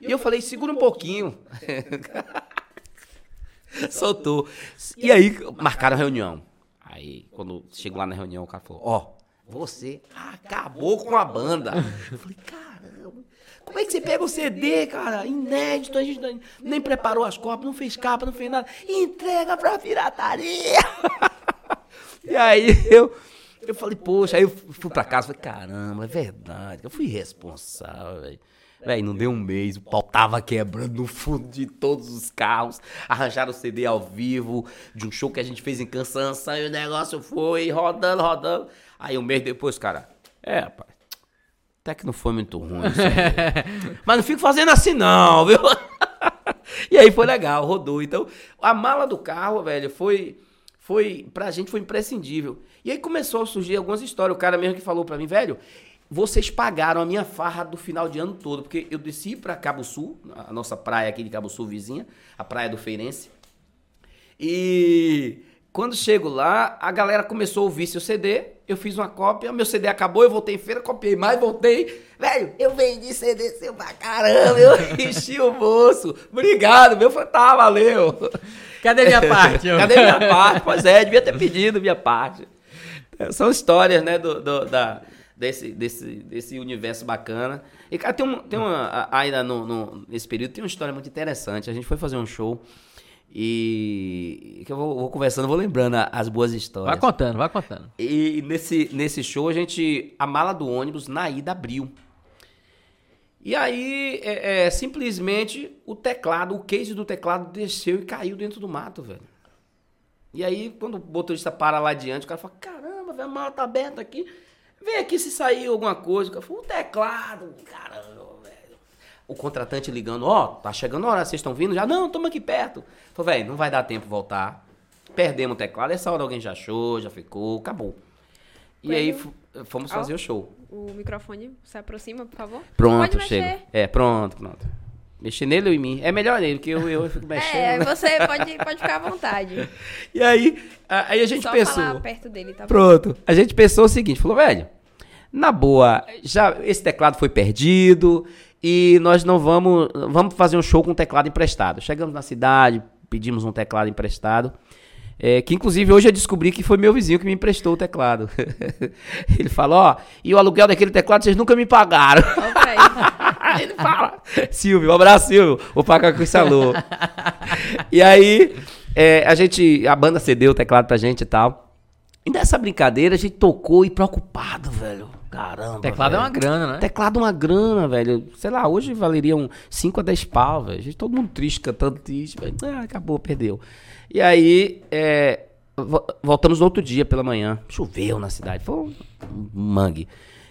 eu falei, segura um pouquinho. Soltou. E aí, marcaram a reunião. Aí, quando chegou lá na reunião, o cara falou: Ó, oh, você acabou com a banda. Eu falei: Caramba, como é que você pega o CD, cara? Inédito, a gente nem preparou as cópias, não fez capa, não fez nada. Entrega pra pirataria. E aí eu, eu falei, poxa, aí eu fui pra casa, falei, caramba, é verdade, eu fui responsável, velho. Véi, não deu um mês, o pau tava quebrando no fundo de todos os carros. Arranjaram o CD ao vivo de um show que a gente fez em Cansança e o negócio foi rodando, rodando. Aí um mês depois, cara, é, rapaz, até que não foi muito ruim isso aí. Mas não fico fazendo assim não, viu? e aí foi legal, rodou. Então, a mala do carro, velho, foi foi pra gente foi imprescindível. E aí começou a surgir algumas histórias. O cara mesmo que falou pra mim, velho, vocês pagaram a minha farra do final de ano todo, porque eu desci para Cabo Sul, a nossa praia aqui de Cabo Sul vizinha, a praia do Feirense. E quando chego lá, a galera começou a ouvir seu CD, eu fiz uma cópia, meu CD acabou, eu voltei em feira, copiei mais, voltei. Velho, eu vendi CD seu pra caramba, eu enchi o bolso. Obrigado, meu, tá, valeu. Cadê minha parte? Cadê minha parte? Pois é, devia ter pedido minha parte. São histórias, né, do, do da, desse, desse, desse universo bacana. E, cara, tem, um, tem uma. Ainda no, no, nesse período, tem uma história muito interessante. A gente foi fazer um show. E que eu vou, vou, conversando, vou lembrando as boas histórias. Vai contando, vai contando. E nesse, nesse show, a gente. A mala do ônibus na ida abriu. E aí, é, é, simplesmente, o teclado, o case do teclado desceu e caiu dentro do mato, velho. E aí, quando o motorista para lá adiante, o cara fala: Caramba, velho, a mala tá aberta aqui. Vem aqui se sair alguma coisa. Cara falou: O teclado, caramba, velho. O contratante ligando: Ó, oh, tá chegando a hora, vocês estão vindo? Já, não, estamos aqui perto. Falei: Velho, não vai dar tempo voltar. Perdemos o teclado. Essa hora alguém já achou, já ficou, acabou. E aí fomos fazer o show. O microfone se aproxima, por favor. Pronto, chega. É, pronto, pronto. Mexer nele ou em mim? É melhor nele, porque eu, eu fico mexendo. É, você pode, pode ficar à vontade. e aí, aí a gente Só pensou. Falar perto dele, tá Pronto. A gente pensou o seguinte: falou, velho, na boa, já esse teclado foi perdido e nós não vamos. Vamos fazer um show com teclado emprestado. Chegamos na cidade, pedimos um teclado emprestado. É, que inclusive hoje eu descobri que foi meu vizinho que me emprestou o teclado. Ele falou, ó, e o aluguel daquele teclado vocês nunca me pagaram. Okay. Ele fala, Silvio, um abraço, Silvio, vou pagar com esse alô. e aí, é, a gente, a banda cedeu o teclado pra gente e tal. E nessa brincadeira a gente tocou e preocupado, velho. Caramba. Teclado velho. é uma grana, né? Teclado é uma grana, velho. Sei lá, hoje valeriam 5 a 10 pau, velho. Todo mundo triste, cantando triste, velho. Ah, acabou, perdeu. E aí, é, vo- voltamos no outro dia pela manhã. Choveu na cidade, foi um mangue.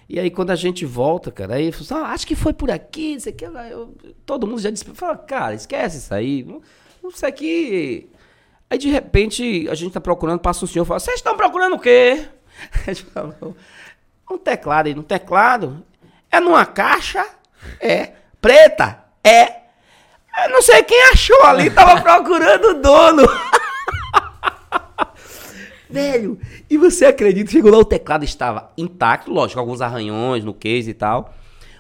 E aí quando a gente volta, cara, aí falou assim, ah, acho que foi por aqui, isso aqui. eu- todo mundo já disse, fala, cara, esquece isso aí. Sei que. Aí de repente a gente tá procurando, passa um senhor e fala, vocês estão procurando o quê? A gente falou, um teclado aí, no teclado? É numa caixa? É. Preta? É. Eu não sei quem achou ali, tava procurando o dono. Velho, e você acredita? Chegou lá, o teclado estava intacto, lógico, alguns arranhões no case e tal.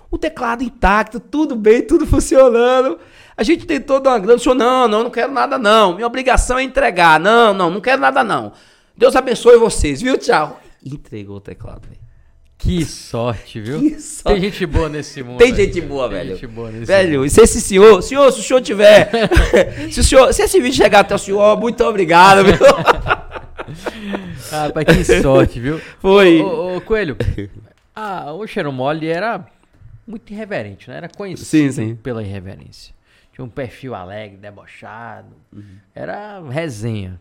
O teclado intacto, tudo bem, tudo funcionando. A gente tentou dar uma grana, senhor, não, não, não quero nada não. Minha obrigação é entregar. Não, não, não quero nada não. Deus abençoe vocês, viu? Tchau. Entregou o teclado, velho. Que sorte, viu? Que sorte. Tem gente boa nesse mundo. Tem gente boa, Tem velho. gente boa nesse mundo. Velho, e se esse senhor, senhor, se o senhor tiver, se o senhor, se esse vídeo chegar até o senhor, muito obrigado, viu? Ah, Rapaz, que sorte, viu? Foi. Ô, ô, Coelho, ah, o Cheiro Mole era muito irreverente, né? Era conhecido Sim, sim. pela irreverência. Tinha um perfil alegre, debochado. Uhum. Era resenha.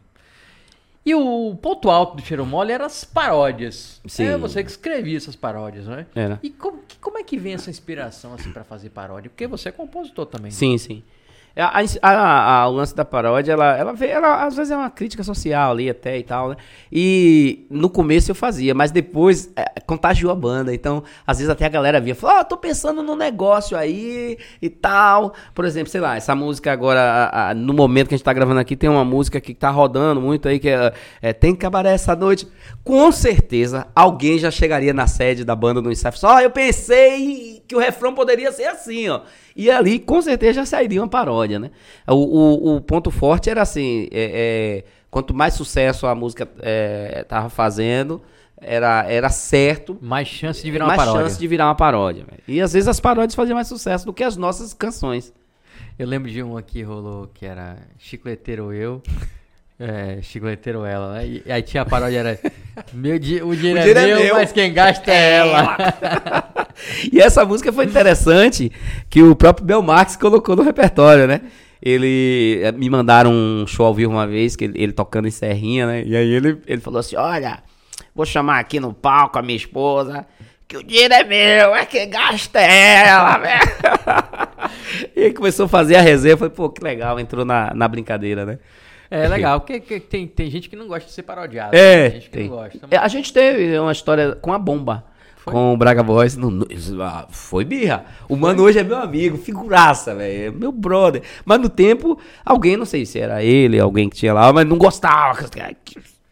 E o ponto alto do Cheiro Mole eram as paródias. Sim. É você que escrevia essas paródias, não é? Era. E como, como é que vem essa inspiração assim para fazer paródia? Porque você é compositor também. né? Sim, sim. É, A, a- a- o lance da paródia, ela, ela, vê- ela às vezes é uma crítica social ali até e tal, né? E no começo eu fazia, mas depois é, contagiou a banda. Então, às vezes até a galera via, falou, ó, tô pensando num negócio aí e tal. Por exemplo, sei lá, essa música agora, a- no momento que a gente tá gravando aqui, tem uma música que tá rodando muito aí, que é, é Tem Cabaré essa noite. Com certeza, alguém já chegaria na sede da banda no ensaio falou, ó, eu pensei que o refrão poderia ser assim, ó. E ali, com certeza, já sairia uma paródia, né? O, o, o ponto forte era assim, é, é, quanto mais sucesso a música é, tava fazendo, era, era certo, Mais chance de virar uma mais paródia. chance de virar uma paródia. velho. E às vezes as paródias faziam mais sucesso do que as nossas canções. Eu lembro de um aqui rolou que era Chicleteiro Eu, é, Chicleteiro Ela, né? E aí tinha a paródia, era meu di o dinheiro, dinheiro é é meu, meu. mas quem gasta é ela. e essa música foi interessante que o próprio Belmarx colocou no repertório, né? Ele eh, me mandaram um show ao vivo uma vez, que ele, ele tocando em Serrinha, né? E aí ele, ele falou assim: Olha, vou chamar aqui no palco a minha esposa, que o dinheiro é meu, é quem gasta é ela, velho. e aí começou a fazer a resenha, foi, pô, que legal, entrou na, na brincadeira, né? É legal, porque que- tem, tem gente que não gosta de ser parodiado. É, tem gente que tem. não gosta. É, A gente teve uma história com a bomba. Com o Braga Boys. ah, foi birra. O mano hoje é meu amigo, figuraça, velho. é Meu brother. Mas no tempo, alguém, não sei se era ele, alguém que tinha lá, mas não gostava.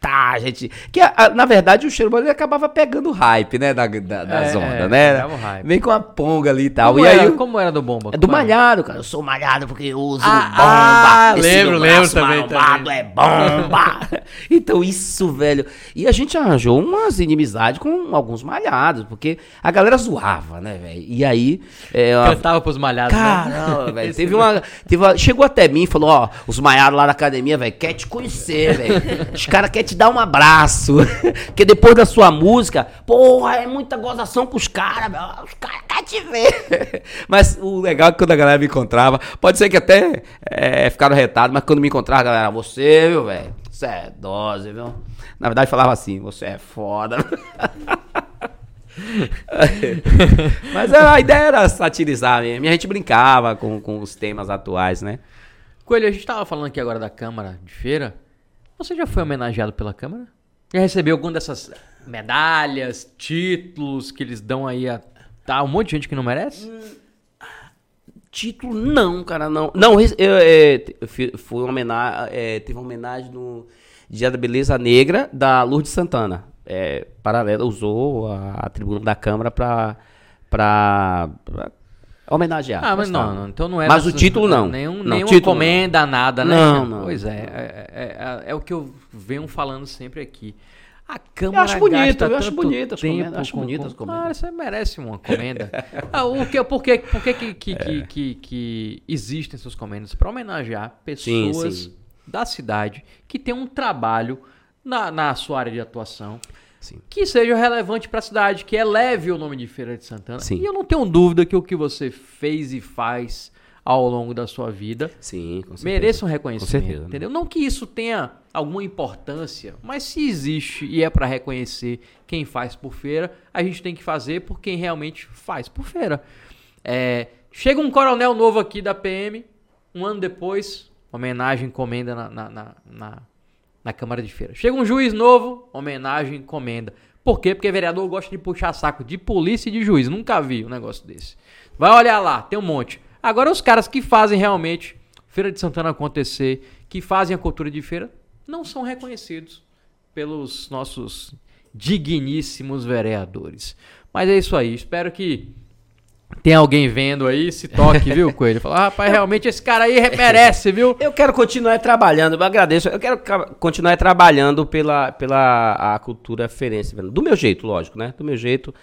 Tá, gente. Que na verdade o cheiro ele acabava pegando o hype, né? Da, da, das É, ondas, é, né? hype. Vem com a ponga ali e tal. Como, e aí. era, o- como era do Bomba? é do malhado, cara. Eu sou malhado porque eu uso Ah, bomba. ah, Esse lembro, lembro também, também. é bomba. então isso, velho. E a gente arranjou umas inimizades com alguns malhados, porque a galera zoava, né, velho? E aí... É, uma- Cantava pros malhados. né? Caramba, velho. Teve uma, teve uma- Chegou até mim e falou: Ó, os malhados lá da academia, velho, quer te conhecer, velho. Os caras querem te dar um abraço. Porque depois da sua música, porra, é muita gozação com os caras. Os caras querem te ver. Mas o legal é que quando a galera me encontrava, pode ser que até é, ficaram retados, mas quando me encontrava, a galera, você, viu, velho? Você é dose, viu? Na verdade, falava assim: você é foda. Mas a ideia era satirizar mesmo. E a gente brincava com, com os temas atuais, né? Coelho, a gente tava falando aqui agora da Câmara de Feira. Você já foi homenageado pela Câmara? Já recebeu alguma dessas medalhas, títulos que eles dão aí a tá, um monte de gente que não merece? Título, não, cara, não. Não, eu, é, eu fi- fui uma homenagem, é, teve uma homenagem no Dia da Beleza Negra da Lourdes Santana. É, paralela, usou a, a tribuna da Câmara pra, pra, pra homenagear. Ah, mas não, não, então não é. Mas o título não. Nenhum, Não, nenhuma título não. comenda, nada, né? Não, não. Pois é, é, é, é- é o que eu venho falando sempre aqui. A Câmara acho bonito, gasta eu acho bonito as comendas, acho com- as comendas. Claro, você merece uma comenda. ah, o que, por que, por que, que, que, que, que- que existem essas comendas? Para homenagear pessoas sim. da cidade que têm um trabalho na, na sua área de atuação Sim. que seja relevante para a cidade, que eleve o nome de Feira de Santana. Sim. E eu não tenho dúvida que o que você fez e faz ao longo da sua vida Sim, com certeza. mereçam reconhecimento, Com certeza. entendeu? Não que isso tenha alguma importância, mas se existe e é para reconhecer quem faz por feira, a gente tem que fazer por quem realmente faz por feira. É, chega um coronel novo aqui da PM, um ano depois, homenagem encomenda na, na, na, na, na Câmara de Feira. Chega um juiz novo, homenagem encomenda. Por quê? Porque vereador gosta de puxar saco de polícia e de juiz. Nunca vi um negócio desse. Vai olhar lá, tem um monte. Agora os caras que fazem realmente Feira de Santana acontecer, que fazem a cultura de feira, não são reconhecidos pelos nossos digníssimos vereadores. Mas é isso aí. Espero que tenha alguém vendo aí, se toque, viu, Coelho? Fala, ah, rapaz, realmente esse cara aí merece, viu? Eu quero continuar trabalhando, eu agradeço. Eu quero continuar trabalhando pela, pela a cultura ferense, do meu jeito, lógico, né? Do meu jeito.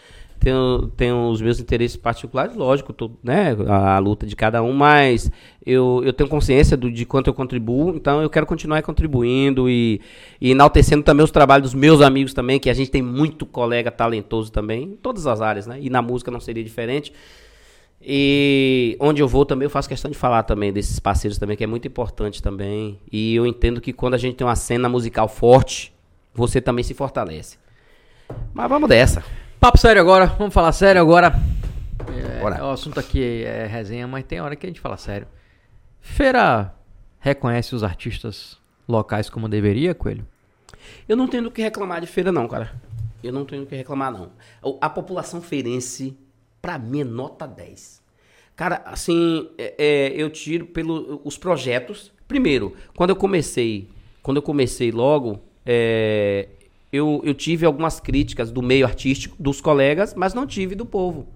Tenho, tenho os meus interesses particulares, lógico, tô, né? A, a luta de cada um, mas eu, eu tenho consciência do, de quanto eu contribuo, então eu quero continuar contribuindo e, e enaltecendo também os trabalhos dos meus amigos também, que a gente tem muito colega talentoso também, em todas as áreas, né? E na música não seria diferente. E onde eu vou também eu faço questão de falar também desses parceiros também, que é muito importante também. E eu entendo que quando a gente tem uma cena musical forte, você também se fortalece. Mas vamos dessa. Papo sério agora, vamos falar sério agora. É, Bora. o assunto aqui é resenha, mas tem hora que a gente fala sério. Feira reconhece os artistas locais como deveria, Coelho? Eu não tenho do que reclamar de feira, não, cara. Eu não tenho do que reclamar, não. A população feirense, pra mim, é nota 10. Cara, assim, é- é, eu tiro pelos projetos. Primeiro, quando eu comecei, quando eu comecei logo, é, eu, eu tive algumas críticas do meio artístico, dos colegas, mas não tive do povo.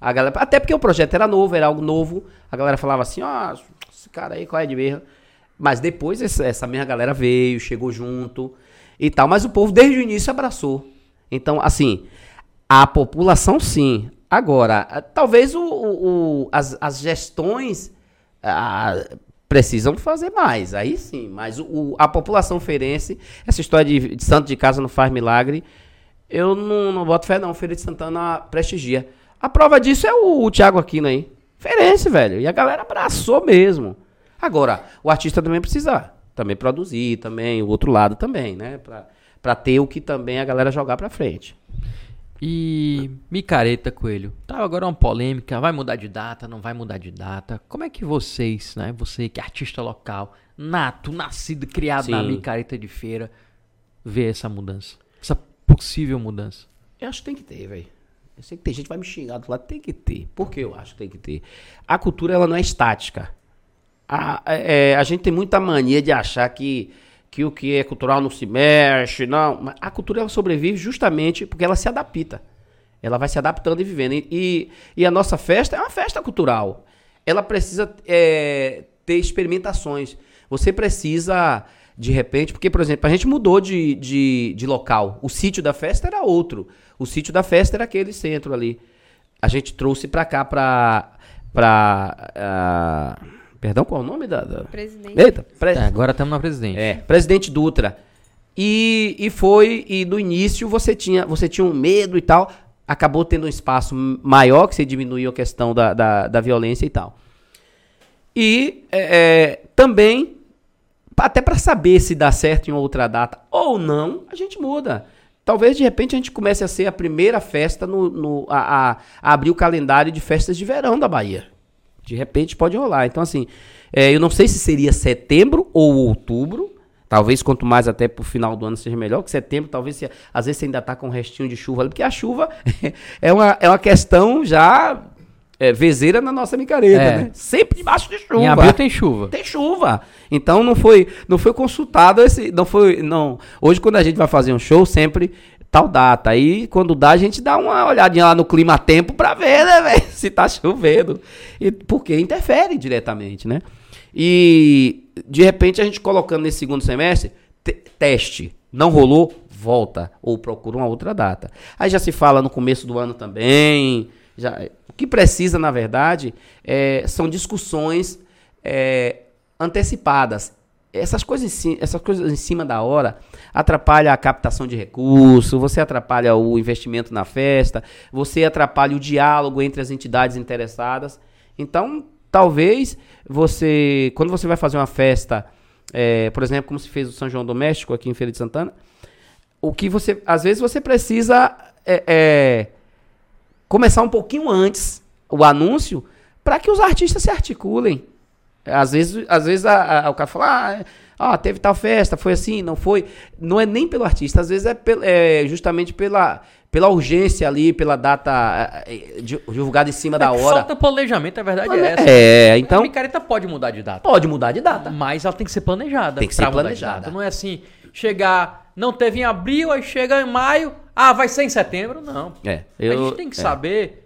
A galera, até porque o projeto era novo, era algo novo. A galera falava assim, ó, esse cara aí, qual é de berra? Mas depois essa, essa mesma galera veio, chegou junto e tal. Mas o povo desde o início abraçou. Então, assim, a população sim. Agora, ah, talvez o, o- o- as, as gestões ah, precisam fazer mais. Aí sim. Mas o- a população feirense, essa história de, de santo de casa não faz milagre, eu não, não boto fé não. Feira de Santana prestigia. A prova disso é o, o Thiago Aquino aí. Feirense, velho. E a galera abraçou mesmo. Agora, o artista também precisa também produzir, também, o outro lado também, né? Pra, pra ter o que também a galera jogar pra frente. E micareta, Coelho. Tá agora uma polêmica, vai mudar de data, não vai mudar de data. Como é que vocês, né, você que é artista local, nato, nascido, criado na Sim. micareta de feira, vê essa mudança? Essa possível mudança? Eu acho que tem que ter, velho. Eu sei que tem gente que vai me xingar do lado, tem que ter. Por que eu acho que tem que ter? A cultura, ela não é estática. A, é, a gente tem muita mania de achar que, que o que é cultural não se mexe, não. A cultura, ela sobrevive justamente porque ela se adapta. Ela vai se adaptando e vivendo. E, e, a nossa festa é uma festa cultural. Ela precisa é, ter experimentações. Você precisa, de repente, porque, por exemplo, a gente mudou de, de, de local. O sítio da festa era outro. O sítio da festa era aquele centro ali. A gente trouxe pra cá, pra. pra ah, perdão, qual é o nome da. da... Presidente. Eita, pre- É, agora estamos na presidente. é, presidente Dutra. E, e foi, e no início você tinha, você tinha um medo e tal, acabou tendo um espaço maior, que você diminuiu a questão da, da, da violência e tal. E é, é, também, até para saber se dá certo em outra data ou não, a gente muda. Talvez de repente a gente comece a ser a primeira festa no, no- a, a- a abrir o calendário de festas de verão da Bahia. De repente pode rolar. Então, assim, é, eu não sei se seria setembro ou outubro. Talvez quanto mais até pro final do ano seja melhor, que setembro talvez se- às vezes você ainda tá com um restinho de chuva ali, porque a chuva é uma, é uma questão já é, vezeira na nossa micareta, É. né? Sempre debaixo de chuva. Em abril tem chuva. Tem chuva. Então não foi, não foi consultado esse, não foi, não. Hoje quando a gente vai fazer um show, sempre tal data. Aí quando dá, a gente dá uma olhadinha lá no clima tempo pra ver, né, se tá chovendo. E porque interfere diretamente, né? E de repente a gente colocando nesse segundo semestre, te- teste, não rolou, volta ou procura uma outra data. Aí já se fala no começo do ano também, já o que precisa, na verdade, é, são discussões é, antecipadas. Essas coisas, essas coisas em cima da hora atrapalha a captação de recursos, você atrapalha o investimento na festa, você atrapalha o diálogo entre as entidades interessadas. Então, talvez você, quando você vai fazer uma festa, é, por exemplo, como se fez o São João Doméstico aqui em Feira de Santana, o que você, às vezes você precisa é, é, começar um pouquinho antes o anúncio para que os artistas se articulem. Às vezes, às vezes a, a, o cara fala, ah, ah, teve tal festa, foi assim, não foi. Não é nem pelo artista, às vezes é, pel, é justamente pela, pela urgência ali, pela data é, divulgada em cima é da hora. Falta planejamento, a verdade é essa. É, então. A micareta pode mudar de data. Pode mudar de data. Mas ela tem que ser planejada. Tem que ser planejada. Não é assim, chegar, não teve em abril, aí chega em maio, ah, vai ser em setembro. Não. É. Eu, a gente tem que é. saber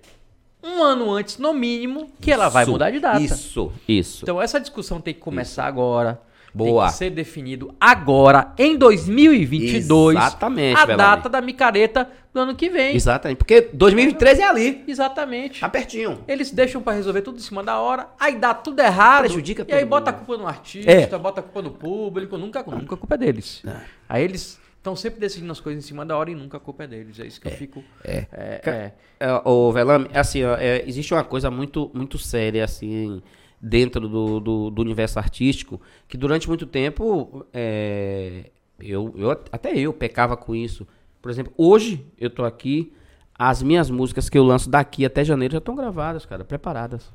um ano antes, no mínimo, que isso, ela vai mudar de data. Isso, isso. Então essa discussão tem que começar isso. agora. Boa. Tem que ser definido agora, em 2022. Exatamente, A data da micareta do ano que vem. Exatamente. Porque 2023 é ali. Exatamente. Tá pertinho. Eles deixam para resolver tudo em cima da hora, aí dá tudo errado. Prejudica E aí bota a culpa no artista, é. bota a culpa no público. Nunca, nunca a culpa é deles. É. Aí eles estão sempre decidindo as coisas em cima da hora e nunca a culpa é deles. É isso que é, eu fico. É. é, é. é o Velame, assim, ó, é, existe uma coisa muito, muito séria, assim, dentro do, do, do universo artístico, que durante muito tempo é, eu, eu, até eu pecava com isso. Por exemplo, hoje eu tô aqui, as minhas músicas que eu lanço daqui até janeiro já estão gravadas, cara, preparadas.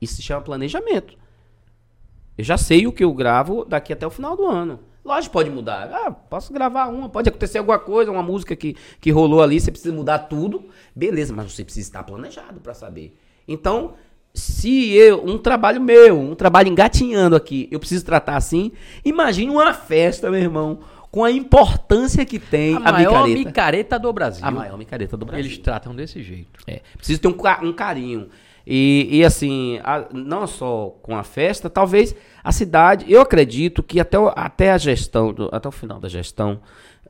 Isso se chama planejamento. Eu já sei o que eu gravo daqui até o final do ano. Lógico, pode mudar. Ah, posso gravar uma, pode acontecer alguma coisa, uma música que, que rolou ali, você precisa mudar tudo. Beleza, mas você precisa estar planejado para saber. Então, se eu, um trabalho meu, um trabalho engatinhando aqui, eu preciso tratar assim, imagine uma festa, meu irmão, com a importância que tem a, a maior micareta. micareta do Brasil. A maior micareta do Brasil. Eles tratam desse jeito. É, precisa ter um, um carinho. E, e assim, a, não só com a festa, talvez a cidade, eu acredito que até, até a gestão, do, até o final da gestão,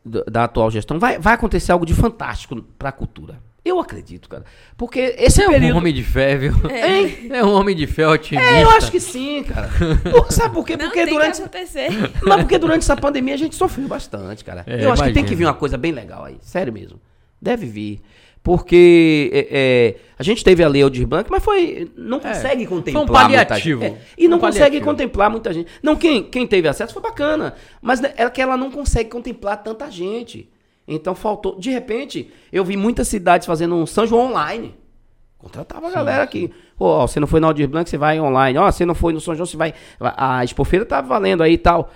do, da atual gestão, vai, vai acontecer algo de fantástico para a cultura. Eu acredito, cara. Porque esse é período... um homem de fé, viu? É, é um homem de fé otimista. É, eu acho que sim, cara. Sabe por quê? Não, porque durante. Mas porque durante essa pandemia a gente sofreu bastante, cara. É, eu acho que tem que vir uma coisa bem legal aí. Sério mesmo. Deve vir. Porque é, é, a gente teve a Lei Aldir Blanc, mas foi não é, consegue contemplar foi um paliativo. É, e não consegue paliativo. contemplar muita gente. Não, quem, quem teve acesso foi bacana, mas é que ela não consegue contemplar tanta gente. Então faltou. De repente, eu vi muitas cidades fazendo um São João online. Contratava a galera aqui. Pô, você não foi no Aldir Blanc, você vai online. Ó, você não foi no São João, você vai. A expofeira tá valendo aí e tal.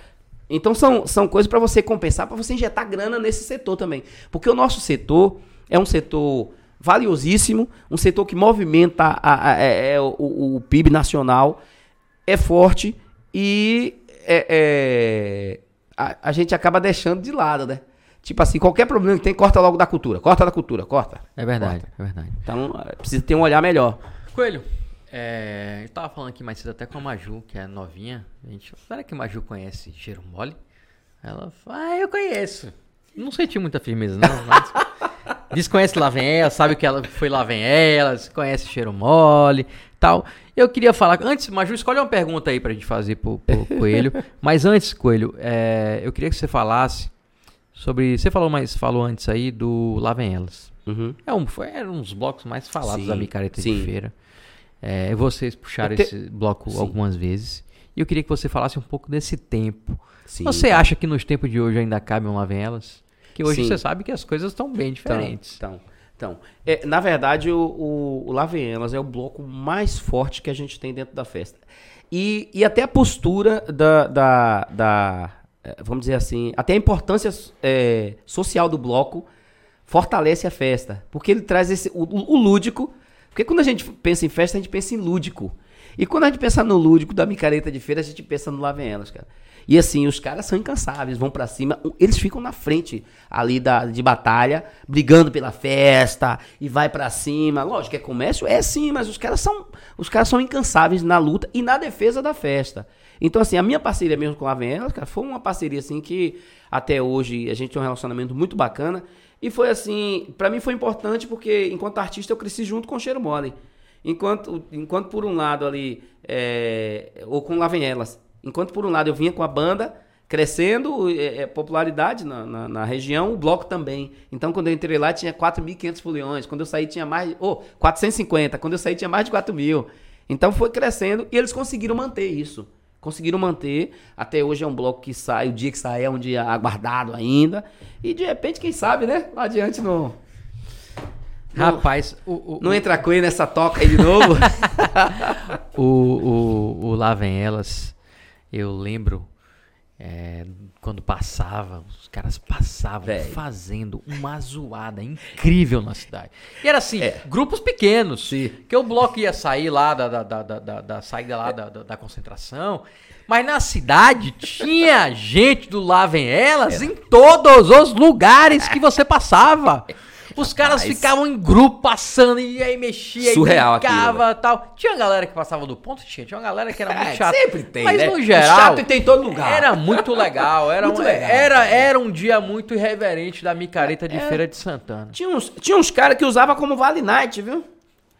Então são, são coisas para você compensar, para você injetar grana nesse setor também. Porque o nosso setor é um setor valiosíssimo, um setor que movimenta a, a, a, é, é, o, o, PIB nacional, é forte e é, é, a, gente acaba deixando de lado, né? Tipo assim, qualquer problema que tem, corta logo da cultura. Corta da cultura, corta. É verdade, corta. é verdade. Então, é, precisa ter um olhar melhor. Coelho, é, eu tava falando aqui mais cedo até com a Maju, que é novinha. A gente, será que a Maju conhece cheiro mole? Ela fala, ah, eu conheço. Não senti muita firmeza, não, mas... Diz que conhece Lá Vem Ela, sabe que ela foi Lá Vem Ela, conhece Cheiro Mole tal. Eu queria falar, antes, Maju, escolhe uma pergunta aí pra gente fazer pro, pro Coelho. Mas antes, Coelho, é, eu queria que você falasse sobre. Você falou mais, falou antes aí do Lá Vem Elas. Uhum. É um, foi, era um dos blocos mais falados sim, da Micareta sim. de Feira. É, vocês puxaram te... esse bloco sim. algumas vezes. E eu queria que você falasse um pouco desse tempo. Sim, você tá. acha que nos tempos de hoje ainda cabe um Lá Vem Elas? Que hoje Sim. você sabe que as coisas estão bem diferentes. Então, então, é, na verdade, o, o, o Lavienas é o bloco mais forte que a gente tem dentro da festa. E, e até a postura da, da, da é, vamos dizer assim, até a importância é, social do bloco fortalece a festa. Porque ele traz esse, o, o, lúdico. Porque quando a gente pensa em festa, a gente pensa em lúdico. E quando a gente pensa no lúdico da micareta de feira, a gente pensa no Lavienas, cara. E assim, os caras são incansáveis, vão para cima, eles ficam na frente ali da, de batalha, brigando pela festa e vai para cima. Lógico, é comércio? É sim, mas os caras são os caras são incansáveis na luta e na defesa da festa. Então assim, a minha parceria mesmo com a Avenelas, cara, foi uma parceria assim que até hoje a gente tem um relacionamento muito bacana e foi assim, para mim foi importante porque enquanto artista eu cresci junto com o Cheiro Mole. Enquanto, enquanto por um lado ali, é, ou com Lavenelas, Enquanto por um lado eu vinha com a banda crescendo, é, é, popularidade na, na, na, região, o bloco também. Então quando eu entrei lá tinha 4.500 foliões, quando eu saí tinha mais, oh, 450, quando eu saí tinha mais de 4 mil. Então foi crescendo e eles conseguiram manter isso. Conseguiram manter. Até hoje é um bloco que sai, o dia que sai é um dia aguardado ainda. E de repente, quem sabe, né? Lá adiante no. no- Rapaz, o, o, não entra coelho nessa toca aí de novo. o, o, o Lá Vem Elas, eu lembro é, quando passava, os caras passavam Véi. fazendo uma zoada incrível na cidade. E era assim, É. grupos pequenos. Sim. Que o bloco ia sair lá da, da, da, da, da- da saída lá da, da, da concentração. Mas na cidade tinha gente do Lá Vem Elas em todos os lugares que você passava. Os caras Rapaz. ficavam em grupo passando e aí mexia Surreal e brincava aquilo, tal. Tinha galera que passava do ponto, tinha. Tinha uma galera que era muito É, chata. sempre tem, Mas né? no O geral. chato tem em todo lugar. Era muito legal. Era, Muito um, legal. Era, era um dia muito irreverente da micareta de Feira de Santana. Tinha uns, tinha uns caras que usavam como Vale Night, viu?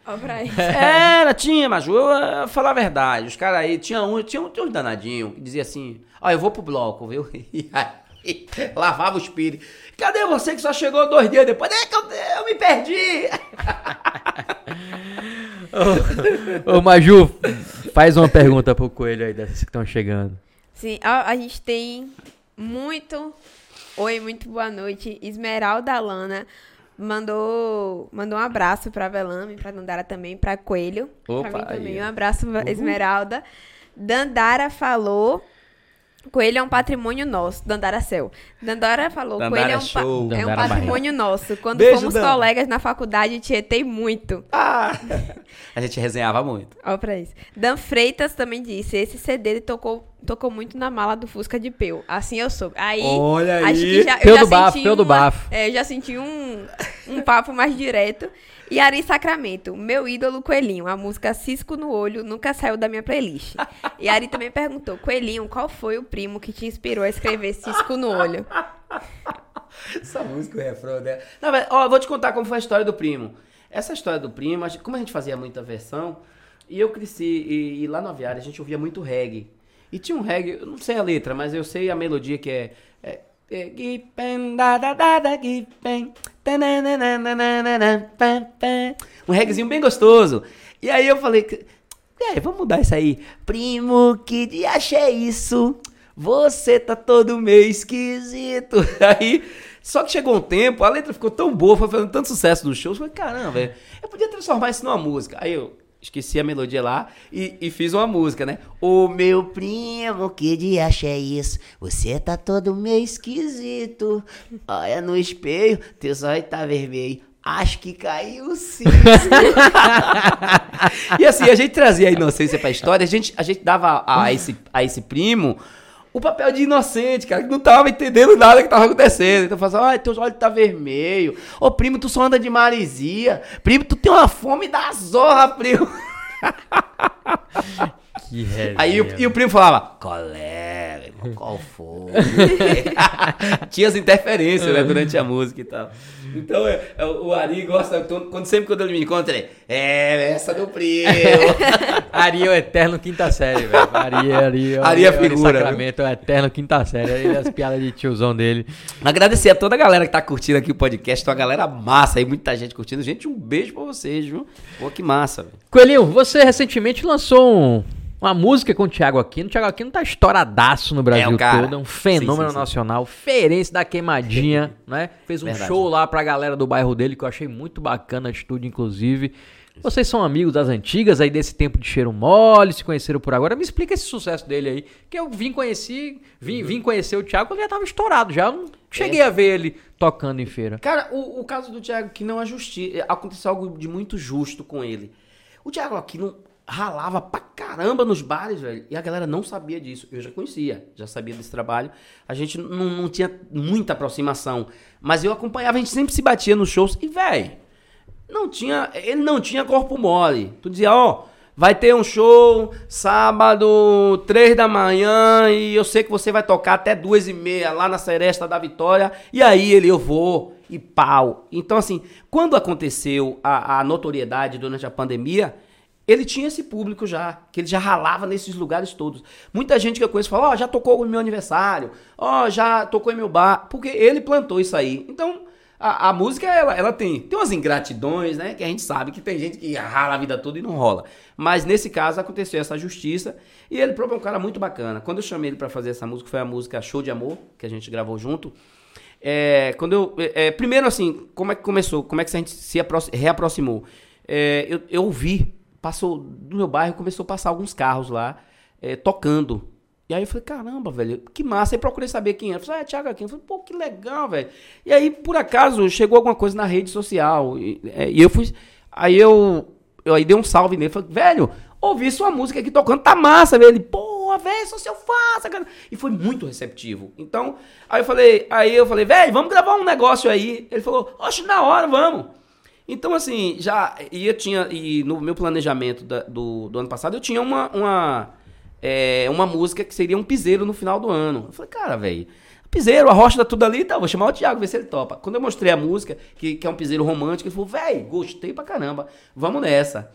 Ó pra aí. Era, tinha, mas eu vou falar a verdade. Os caras aí, tinha um, tinha um, tinha uns danadinhos que dizia assim: Ó, eu vou pro bloco, viu? E aí, lavava os pires. Cadê você que só chegou dois dias depois? É que eu, eu me perdi. Ô, Maju, faz uma pergunta pro Coelho aí dessas que estão chegando. Sim, a, a gente tem muito. Oi, muito boa noite. Esmeralda Lana mandou, mandou um abraço pra Velame, pra Dandara também, pra Coelho. Opa, pra mim também. Um abraço, Esmeralda. Dandara falou. Coelho é um patrimônio nosso. Dandara Céu. Dandara falou. Dandara Coelho é um, show. é um patrimônio nosso. Quando Beijo, fomos colegas na faculdade, tietei muito. Ah, a gente resenhava muito. Ó pra isso. Dan Freitas também disse, esse CD tocou, tocou muito na mala do Fusca de Peu. Assim eu soube. Aí, Olha acho aí. que já, Peu eu já do bafo, senti peu do bafo. É, eu já senti um, um papo mais direto. E Ari Sacramento, meu ídolo Coelhinho, a música Cisco no Olho nunca saiu da minha playlist. E Ari também perguntou, Coelhinho, qual foi o primo que te inspirou a escrever Cisco no Olho? Essa música, o refrão dela. Não, mas, ó, eu vou te contar como foi a história do primo. Essa história do primo, como a gente fazia muita versão, e eu cresci, e, e lá no aviário a gente ouvia muito reggae. E tinha um reggae, eu não sei a letra, mas eu sei a melodia que é. é, um reggaezinho bem gostoso. E aí eu falei, é, vamos mudar isso aí. Primo, que diacho é isso? Você tá todo meio esquisito. Aí, só que chegou um tempo, a letra ficou tão boa, foi fazendo tanto sucesso nos shows, eu falei, caramba, velho, eu podia transformar isso numa música. Aí eu esqueci a melodia lá e, e fiz uma música, né? O meu primo, que diacho é isso? Você tá todo meio esquisito. Olha no espelho, teu olhos tá vermelho. Acho que caiu cisco. e assim, a gente trazia a inocência pra história, a gente, a gente dava a, a esse, a esse primo o papel de inocente, cara, que não tava entendendo nada que tava acontecendo. Então falava assim, ai, teus olhos tá vermelho. Ô, primo, tu só anda de maresia. Primo, tu tem uma fome da zorra, primo. Que resenha. Aí o, e o primo falava, colega, irmão, qual foi? Tinha as interferências, né, durante a música e tal. Então, é, é, o Ari gosta, quando, sempre quando ele me encontra, ele, é, essa do primo. Ari é o eterno quinta série, velho. Ari, Ari, Ari é figura, Sacramento é o eterno quinta série. Ele, as piadas de tiozão dele. Agradecer a toda a galera que tá curtindo aqui o podcast, uma galera massa aí, muita gente curtindo. Gente, um beijo pra vocês, viu? Pô, que massa, velho. Coelhinho, você recentemente lançou um- uma música com o Thiago Aquino. O Thiago Aquino tá estouradaço no Brasil É todo. É um fenômeno Sim, sim, sim. nacional. Ferência da queimadinha, né? Fez um Verdade. show lá pra galera do bairro dele que eu achei muito bacana a atitude, inclusive. Vocês são amigos das antigas aí desse tempo de cheiro mole, se conheceram por agora. Me explica esse sucesso dele aí. Que eu vim conhecer, vim, vim conhecer o Thiago quando ele já tava estourado. Já não cheguei a ver ele tocando em feira. Cara, o, o caso do Thiago que não é justiça. Aconteceu algo de muito justo com ele. O Thiago Aquino ralava pra caramba nos bares, velho. E a galera não sabia disso. Eu já conhecia, já sabia desse trabalho. A gente não, não tinha muita aproximação. Mas eu acompanhava, a gente sempre se batia nos shows. E, velho, não tinha. Ele não tinha corpo mole. Tu dizia, ó. Vai ter um show sábado, três da manhã, e eu sei que você vai tocar até duas e meia lá na Seresta da Vitória. E aí ele, eu vou, e pau. Então, assim, quando aconteceu a, a notoriedade durante a pandemia, ele tinha esse público já, que ele já ralava nesses lugares todos. Muita gente que eu conheço fala, ó, já tocou no meu aniversário, ó, já tocou em meu bar, porque ele plantou isso aí. Então, a, a música, ela, ela tem, tem umas ingratidões, né? Que a gente sabe que tem gente que rala a vida toda e não rola. Mas nesse caso aconteceu essa justiça. E ele próprio é um cara muito bacana. Quando eu chamei ele para fazer essa música, foi a música Show de Amor, que a gente gravou junto. É, quando eu. É, primeiro, assim, como é que começou? Como é que a gente se reaproximou? É, eu, eu vi, passou do meu bairro, começou a passar alguns carros lá, é, tocando. E aí eu falei, caramba, velho, que massa. Aí procurei saber quem era. Eu falei, ah, é Thiago Aquino. Eu falei, pô, que legal, velho. E aí, por acaso, chegou alguma coisa na rede social. E, é, e eu fui. Aí eu, eu aí dei um salve nele. Falei, velho, ouvi sua música aqui tocando, tá massa, velho. Ele, porra, velho, sou seu fã, cara. E foi muito receptivo. Então, aí eu falei, aí eu falei, velho, vamos gravar um negócio aí. Ele falou, oxe, na hora, vamos. Então, assim, já. E eu tinha. E no meu planejamento da, do, do ano passado, eu tinha uma. uma é, uma música que seria um piseiro no final do ano. Eu falei, cara, velho, piseiro, a rocha tá tudo ali, tá, vou chamar o Thiago, ver se ele topa. Quando eu mostrei a música, que, que é um piseiro romântico, ele falou, velho, gostei pra caramba, vamos nessa.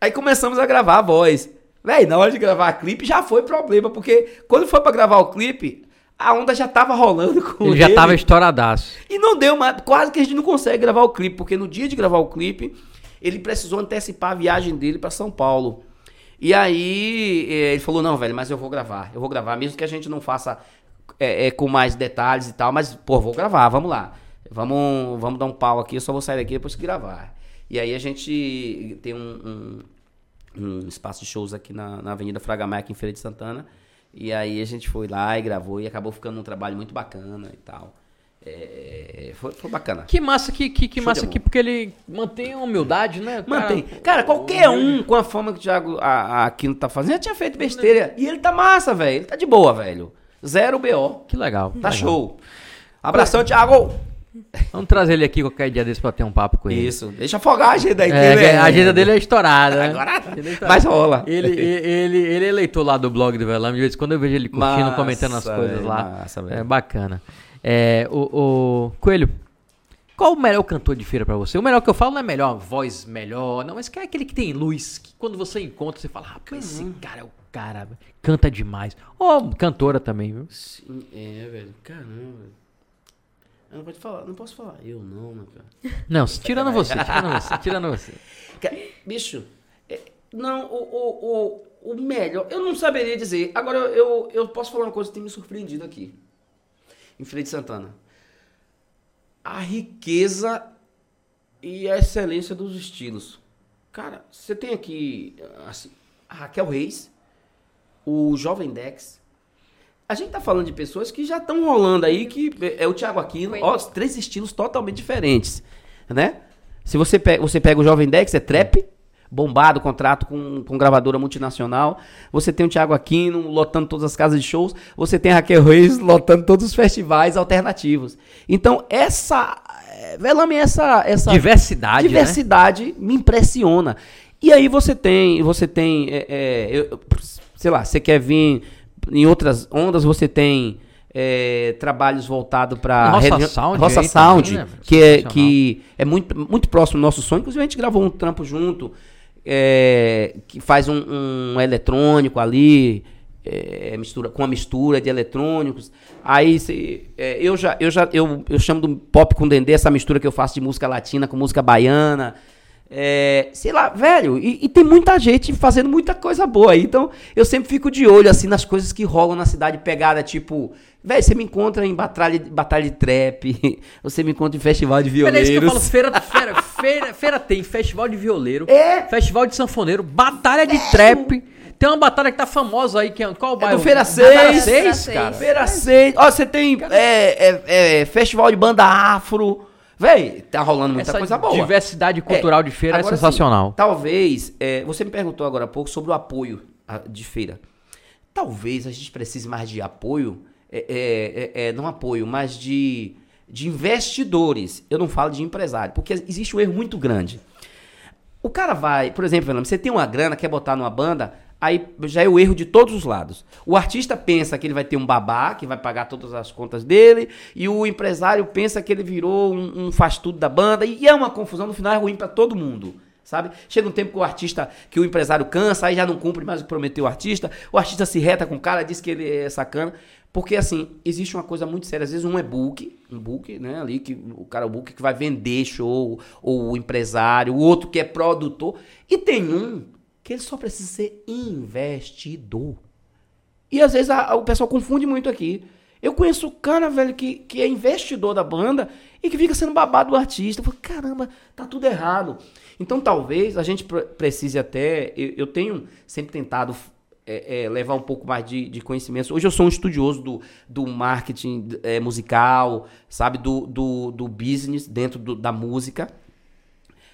Aí começamos a gravar a voz. Véi, na hora de gravar a clipe já foi problema, porque quando foi para gravar o clipe, a onda já tava rolando com ele. Ele já tava estouradaço. E não deu mais, quase que a gente não consegue gravar o clipe, porque no dia de gravar o clipe, ele precisou antecipar a viagem dele para São Paulo. E aí eh, ele falou, não, velho, mas eu vou gravar. Eu vou gravar, mesmo que a gente não faça é, é, com mais detalhes e tal, mas, pô, vou gravar, vamos lá. Vamos, vamos dar um pau aqui, eu só vou sair daqui depois que gravar. E aí a gente tem um, um, um espaço de shows aqui na, na Avenida Fraga Maia, aqui em Feira de Santana. E aí a gente foi lá e gravou e acabou ficando um trabalho muito bacana e tal. É, foi, foi, bacana. Que massa que, que, que massa aqui, porque ele mantém a humildade, né? Mantém. Cara, qualquer um com a fama que o Thiago a, a Aquino tá fazendo já tinha feito besteira. E ele tá massa, velho. Ele tá de boa, velho. Zero BO. Que legal. Tá legal. show. Abração, Thiago! Vamos trazer ele aqui qualquer dia desse pra ter um papo com ele. Isso. Deixa afogar a agenda aí. É, né? A agenda dele é estourada. Né? Agora, é mas rola. Ele, ele, ele é leitor lá do blog do Velame. De vez em quando eu vejo ele curtindo, massa, comentando as coisas véio, lá. Massa, é bacana. É, o, o, Coelho, qual o melhor cantor de feira para você? O melhor que eu falo não é melhor, voz melhor, não, mas que é aquele que tem luz, que quando você encontra, você fala, rapaz, esse uhum. cara é o cara, canta demais. Ou cantora também, viu? Sim, é, velho, caramba. Eu não pode falar, não posso falar. Eu não, meu cara. Não, tirando você, tirando você, tirando você. Bicho, é, não, o, o, o, o melhor, eu não saberia dizer. Agora, eu, eu posso falar uma coisa que tem me surpreendido aqui em Feira de Santana. A riqueza e a excelência dos estilos. Cara, você tem aqui assim, a Raquel Reis, o Jovem Dex. A gente tá falando de pessoas que já estão rolando aí, que é o Thiago Aquino, ó, três estilos totalmente diferentes, né? Se você pega, você pega o Jovem Dex, é trap, bombado, contrato com, com gravadora multinacional. Você tem o Thiago Aquino lotando todas as casas de shows. Você tem a Raquel Reis lotando todos os festivais alternativos. Então, essa. Eh, Velame, essa, essa diversidade, né? diversidade né? me impressiona. E aí você tem, você tem, é, é, eu, sei lá, você quer vir em outras ondas, você tem é, trabalhos voltados para Roça Sound, Roça Sound também, né? que é que é muito muito próximo do nosso sonho. Inclusive a gente gravou um trampo junto é, que faz um, um eletrônico ali, é, mistura, com a mistura de eletrônicos. Aí se, é, eu já, eu já eu, eu chamo do pop com dendê essa mistura que eu faço de música latina com música baiana. É, sei lá, velho, e, e, tem muita gente fazendo muita coisa boa aí. Então eu sempre fico de olho assim nas coisas que rolam na cidade pegada, tipo, velho, você me encontra em batalha, batalha de trap, você me encontra em festival de violeiros. É isso que eu falo, feira, feira, feira, feira tem festival de violeiro, é. festival de sanfoneiro, batalha de é. trap. Tem uma batalha que tá famosa aí, que é qual bairro? É do Feira 6. Feira 6, cara. Feira 6. Ó, você tem é, é, é, festival de banda afro. Véi, tá rolando muita Essa coisa boa. diversidade cultural é, de feira é sensacional. talvez, é, você me perguntou agora há pouco sobre o apoio de feira. Talvez a gente precise mais de apoio, é, é, é, é, não apoio, mas de de investidores. Eu não falo de empresário, porque existe um erro muito grande. O cara vai, por exemplo, você tem uma grana, quer botar numa banda, aí já é o erro de todos os lados. O artista pensa que ele vai ter um babá, que vai pagar todas as contas dele, e o empresário pensa que ele virou um, um faz tudo da banda, e é uma confusão, no final é ruim para todo mundo. sabe? Chega um tempo que o artista, que o empresário cansa, aí já não cumpre mais o que prometeu o artista, o artista se reta com o cara, diz que ele é sacana. Porque, assim, existe uma coisa muito séria. Às vezes um é book, um book, né, ali, que o cara o book que vai vender show, ou o empresário, o outro que é produtor. E tem um que ele só precisa ser investidor. E às vezes a- o pessoal confunde muito aqui. Eu conheço o cara, velho, que, que é investidor da banda e que fica sendo babado do artista. Eu falo, caramba, tá tudo errado. Então talvez a gente pre- precise até. Eu, eu tenho sempre tentado é, é, levar um pouco mais de, de conhecimentos. Hoje eu sou um estudioso do, do marketing é, musical, sabe? Do, do, do business dentro do- da música.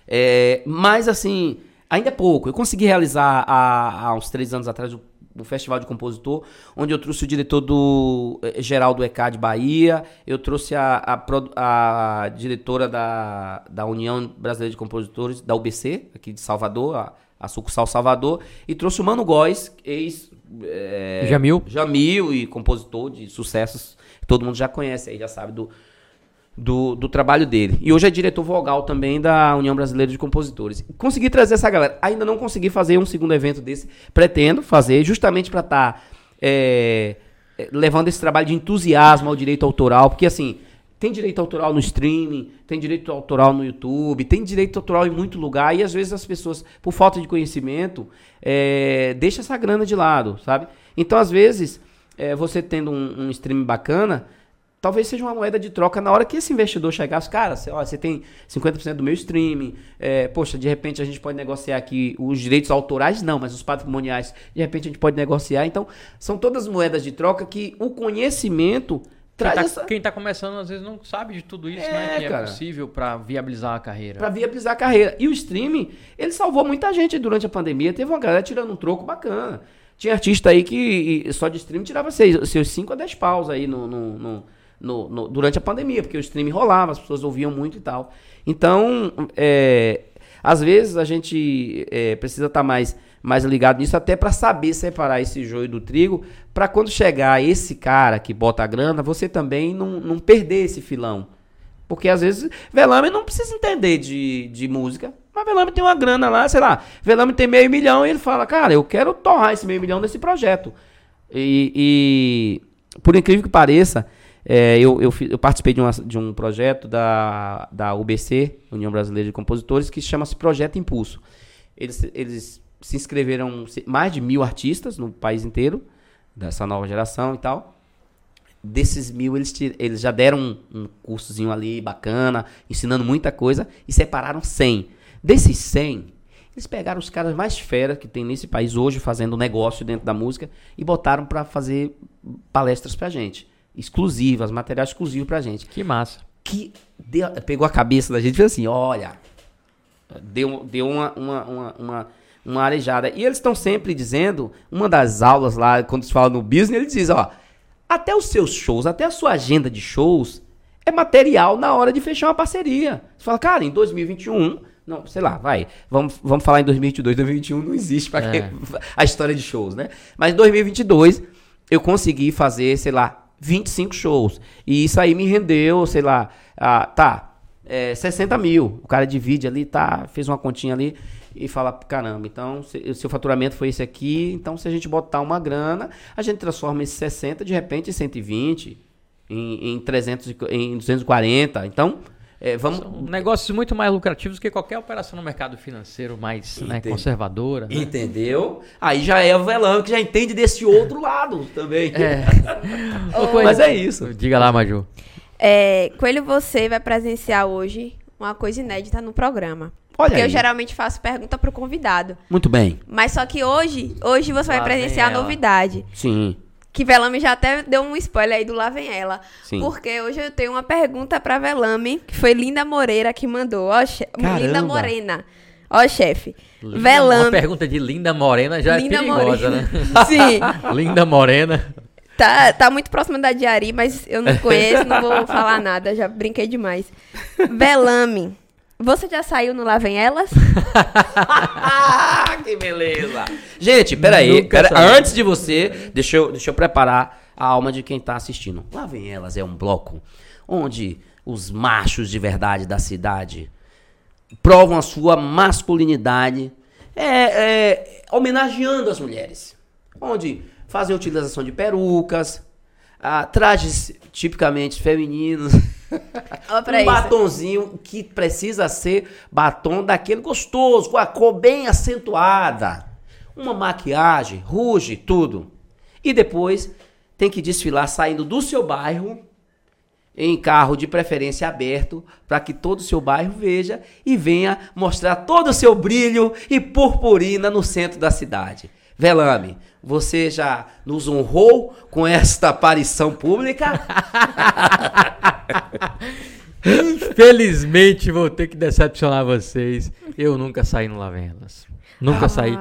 É, mas assim, ainda é pouco. Eu consegui realizar há, há uns três anos atrás o, o Festival de Compositor, onde eu trouxe o diretor do eh, geral do ECA de Bahia, eu trouxe a, a, a diretora da, da União Brasileira de Compositores, da UBC, aqui de Salvador, a, a sucursal Salvador, e trouxe o Mano Góes, ex. eh, Jamil. Jamil e compositor de sucessos, todo mundo já conhece aí, já sabe do, do, do trabalho dele. E hoje é diretor vogal também da União Brasileira de Compositores. Consegui trazer essa galera. Ainda não consegui fazer um segundo evento desse. Pretendo fazer, justamente para estar levando esse trabalho de entusiasmo ao direito autoral, porque assim. Tem direito autoral no streaming, tem direito autoral no YouTube, tem direito autoral em muito lugar, e às vezes as pessoas, por falta de conhecimento, é, deixa essa grana de lado, sabe? Então, às vezes, é, você tendo um, um streaming bacana, talvez seja uma moeda de troca na hora que esse investidor chegar, cara, você, ó, você tem 50% do meu streaming, é, poxa, de repente a gente pode negociar aqui os direitos autorais, não, mas os patrimoniais, de repente a gente pode negociar. Então, são todas moedas de troca que o conhecimento Quem traz tá, essa... quem tá começando, às vezes, não sabe de tudo isso, É, né? Que cara. é possível pra viabilizar a carreira. Pra viabilizar a carreira. E o streaming, ele salvou muita gente durante a pandemia. Teve uma galera tirando um troco bacana. Tinha artista aí que só de streaming tirava seis, seus 5 a 10 paus aí no, no- no- no- no- durante a pandemia, porque o streaming rolava, as pessoas ouviam muito e tal. Então, é, às vezes a gente é, precisa estar mais, mais ligado nisso, até para saber separar esse joio do trigo, para quando chegar esse cara que bota a grana, você também não, não perder esse filão. Porque às vezes Velame não precisa entender de, de música. Mas Velame tem uma grana lá, sei lá. Velame tem meio milhão e ele fala, cara, eu quero torrar esse meio milhão nesse projeto. E, e, por incrível que pareça, é, eu, eu, eu participei de, uma- de um projeto da, da UBC, União Brasileira de Compositores, que chama-se Projeto Impulso. Eles, eles se inscreveram mais de mil artistas no país inteiro, dessa nova geração e tal desses mil, eles, eles já deram um, um cursozinho ali bacana, ensinando muita coisa, e separaram 100. Desses 100, eles pegaram os caras mais fera que tem nesse país hoje, fazendo negócio dentro da música, e botaram pra fazer palestras pra gente. Exclusivas, material exclusivo pra gente. Que massa. Que deu- pegou a cabeça da gente e fez assim, olha, deu, deu uma, uma, uma, uma, uma arejada. E eles estão sempre dizendo, uma das aulas lá, quando se fala no business, eles dizem, ó, até os seus shows, até a sua agenda de shows é material na hora de fechar uma parceria. Você fala, cara, em 2021, não, sei lá, vai, vamos, vamos falar em 2022, 2021 não existe para É. a história de shows, né? Mas em 2022 eu consegui fazer, sei lá, 25 shows. E isso aí me rendeu, sei lá, tá, é, 60 mil. O cara divide ali, tá, fez uma continha ali e fala, caramba, então se- o seu faturamento foi esse aqui, então se a gente botar uma grana, a gente transforma esse 60 de repente em 120, em, em 300, e- em 240. Então, é, vamos... São negócios muito mais lucrativos que qualquer operação no mercado financeiro mais né, conservadora. né? Entendeu? Aí já é o velão que já entende desse outro lado também. É. Mas é isso. Diga lá, Maju. É, Coelho, você vai presenciar hoje uma coisa inédita no programa. Olha Porque eu aí. geralmente faço pergunta pro convidado. Muito bem. Mas só que hoje, hoje você Lá vai presenciar a novidade. Sim. Que Velame já até deu um spoiler aí do Lá Vem Ela. Sim. Porque hoje eu tenho uma pergunta pra Velame, que foi Linda Moreira que mandou. Ó, che... Linda Morena. Ó, chefe. Linda- Uma Velame. pergunta de Linda Morena já Linda é perigosa, Morena. né? Sim. Linda Morena. Tá, tá muito próxima da Diari, mas eu não conheço, não vou falar nada, já brinquei demais. Velame. Você já saiu no Lá Vem Elas? Ah, que beleza. Gente, peraí. Pera, antes de você, deixa eu, deixa eu preparar a alma de quem tá assistindo. Lá vem elas, é um bloco onde os machos de verdade da cidade provam a sua masculinidade, é, é, homenageando as mulheres, onde fazem utilização de perucas, ah, trajes tipicamente femininos, um isso. batonzinho que precisa ser batom daquele gostoso, com a cor bem acentuada, uma maquiagem, ruge, tudo. E depois tem que desfilar saindo do seu bairro em carro de preferência aberto, para que todo o seu bairro veja e venha mostrar todo o seu brilho e purpurina no centro da cidade. Velame, você já nos honrou com esta aparição pública? Infelizmente vou ter que decepcionar vocês. Eu nunca saí no Lavelas. Nunca saí.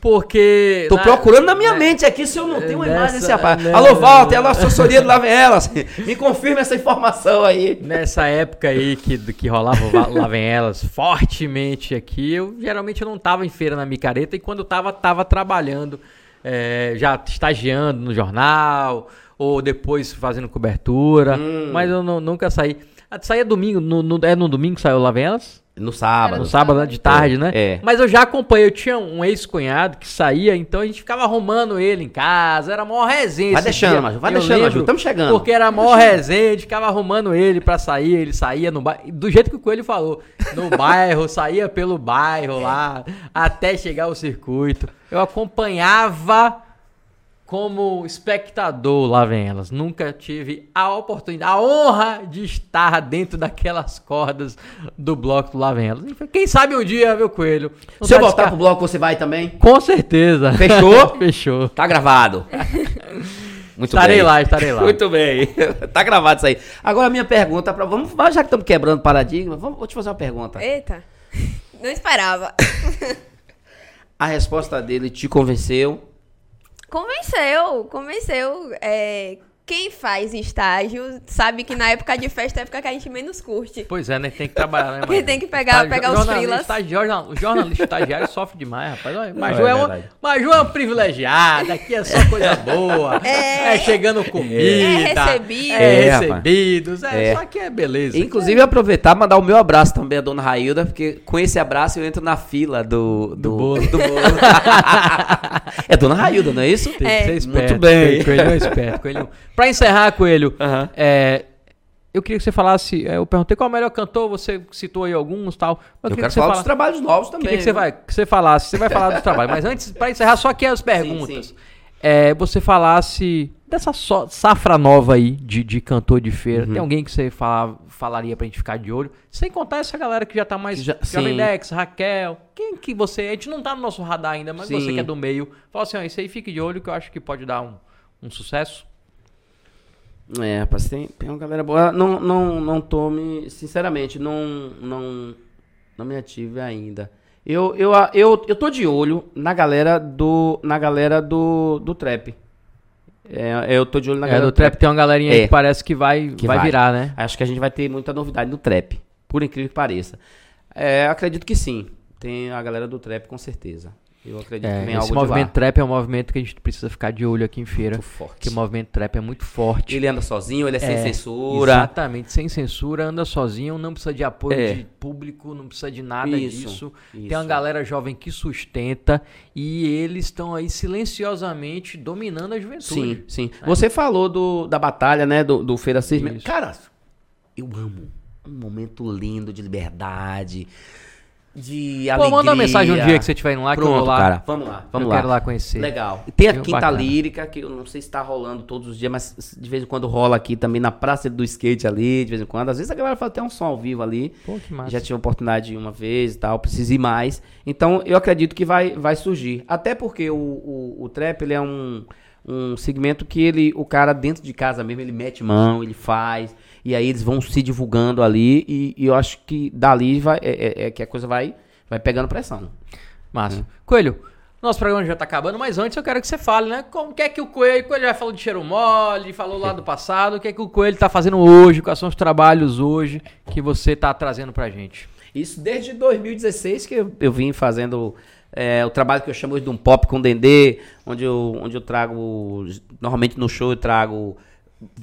Porque. Tô na- procurando na minha né, mente aqui se eu não tenho uma imagem Nessa- desse rapaz. né- Alô, Walter, alô, assessoria do Lave Elas. Me confirma essa informação aí. Nessa época aí que, que rolava Lavem Elas fortemente aqui, eu geralmente eu não tava em feira na micareta e quando eu tava, tava trabalhando, é, já estagiando no jornal, ou depois fazendo cobertura, Hum. mas eu nu- nunca saí. Ah, Saía domingo, no, no- é no domingo que saiu o Lavem Elas? No sábado. No sábado, né, de tarde, né? É. Mas eu já acompanhei, eu tinha um ex-cunhado que saía, então a gente ficava arrumando ele em casa, era maior resenha. Vai deixando. Maju, vai Eu deixando, lembro, tamo chegando. Porque era maior resenha, a gente ficava arrumando ele pra sair, ele saía no bairro, do jeito que o Coelho falou, no bairro, saía pelo bairro lá, até chegar ao circuito. Eu acompanhava como espectador lá vem elas. Nunca tive a oportunidade, a honra de estar dentro daquelas cordas do bloco do Lá Vem Elas. Quem sabe um dia, meu coelho. Se eu voltar pro bloco, você vai também? Com certeza. Fechou? Fechou. Tá gravado. Muito Estarei bem. lá, estarei lá. Muito bem. tá gravado isso aí. Agora a minha pergunta para vamos, já que estamos quebrando paradigma, vamos, vou te fazer uma pergunta. Eita. Não esperava. A resposta dele te convenceu? Convenceu, convenceu. É, quem faz estágio sabe que na época de festa é a época que a gente menos curte. Pois é, né? Tem que trabalhar, né, Porque tem que pegar- Estagi- pegar os estagi- jornal- O jornalista estagiário sofre demais, rapaz. Olha, Maju, é é uma. Maju é uma privilegiada, aqui é só coisa boa. É, chegando comida. É recebido. É, É, recebidos. É, É. só que é beleza. Inclusive, aproveitar e mandar o meu abraço também à dona Railda, porque com esse abraço eu entro na fila do, do, Do bolo. do bolo. é dona Railda, não é isso? Tem que É. ser esperto. Muito bem. Coelho é esperto. Coelho. Pra encerrar, Coelho, Aham. é, eu queria que você falasse. é, eu perguntei qual é o melhor cantor, você citou aí alguns tal. Eu, queria quero que você falar fala- dos trabalhos novos também. Queria que você, viu? vai, que você falasse. Você vai falar do trabalho, mas antes, pra encerrar, só aqui as perguntas. sim. É, você falasse dessa só- safra nova aí de, de cantor de feira. Uhum. Tem alguém que você fala, falaria pra gente ficar de olho? Sem contar essa galera que já tá mais. Já- Jovem sim. Dex, Raquel. Quem que você. A gente não tá no nosso radar ainda, mas você Sim. que é do meio. Fala assim, ó, isso aí fique de olho que eu acho que pode dar um, um sucesso. É, rapaz, tem, tem uma galera boa. Não, não, não tô me. Sinceramente, não, não, não me ative ainda. Eu, eu, eu, eu tô de olho na galera do. Na galera do, do trap. É, eu tô de olho na É, galera do trap tem uma galerinha aí É. que parece que vai, Que vai, vai. virar, né? Acho que a gente vai ter muita novidade no trap. Por incrível que pareça. É, acredito que sim. Tem a galera do trap, com certeza. Eu acredito que É, vem esse movimento trap é um movimento que a gente precisa ficar de olho aqui em feira. Muito forte. Porque o movimento trap é muito forte. Ele anda sozinho, ele é, sem É, censura. Exatamente, sem censura, anda sozinho, não precisa de apoio É. de público, não precisa de nada Isso, disso. isso. Tem uma galera jovem que sustenta e eles estão aí silenciosamente dominando a juventude. Sim, sim. Você falou do, da batalha, né? Do, do Feira Cisne. Cara, eu amo. Um momento lindo de liberdade, de Pô, alegria. manda uma mensagem um dia que você estiver indo lá que eu Pronto, vou lá. cara. Vamos lá, vamos eu lá. quero lá conhecer. Legal. E tem a? Quinta Bacana. Lírica, que eu não sei se tá rolando todos os dias, mas de vez em quando rola aqui também na Praça do Skate ali, de vez em quando. Às vezes a galera faz até um som ao vivo ali. Pô, que massa. Já tive a oportunidade uma vez e tal, preciso ir mais. Então, eu acredito que vai, vai surgir. Até porque o, o, o trap, ele é um, um segmento que ele, o cara dentro de casa mesmo, ele mete mão, ele faz, e aí eles vão se divulgando ali, e, e eu acho que dali vai, é, é- é que a coisa vai, vai pegando pressão. Massa. Coelho, nosso programa já tá acabando, mas antes eu quero que você fale, né? Como que é que o Coelho, o Coelho já falou de cheiro mole, falou lá do passado, o que é que o Coelho tá fazendo hoje, quais são os trabalhos hoje que você tá trazendo pra gente? Isso desde 2016 que eu, eu vim fazendo é, o trabalho que eu chamo de um pop com dendê, onde eu, onde eu trago, normalmente no show eu trago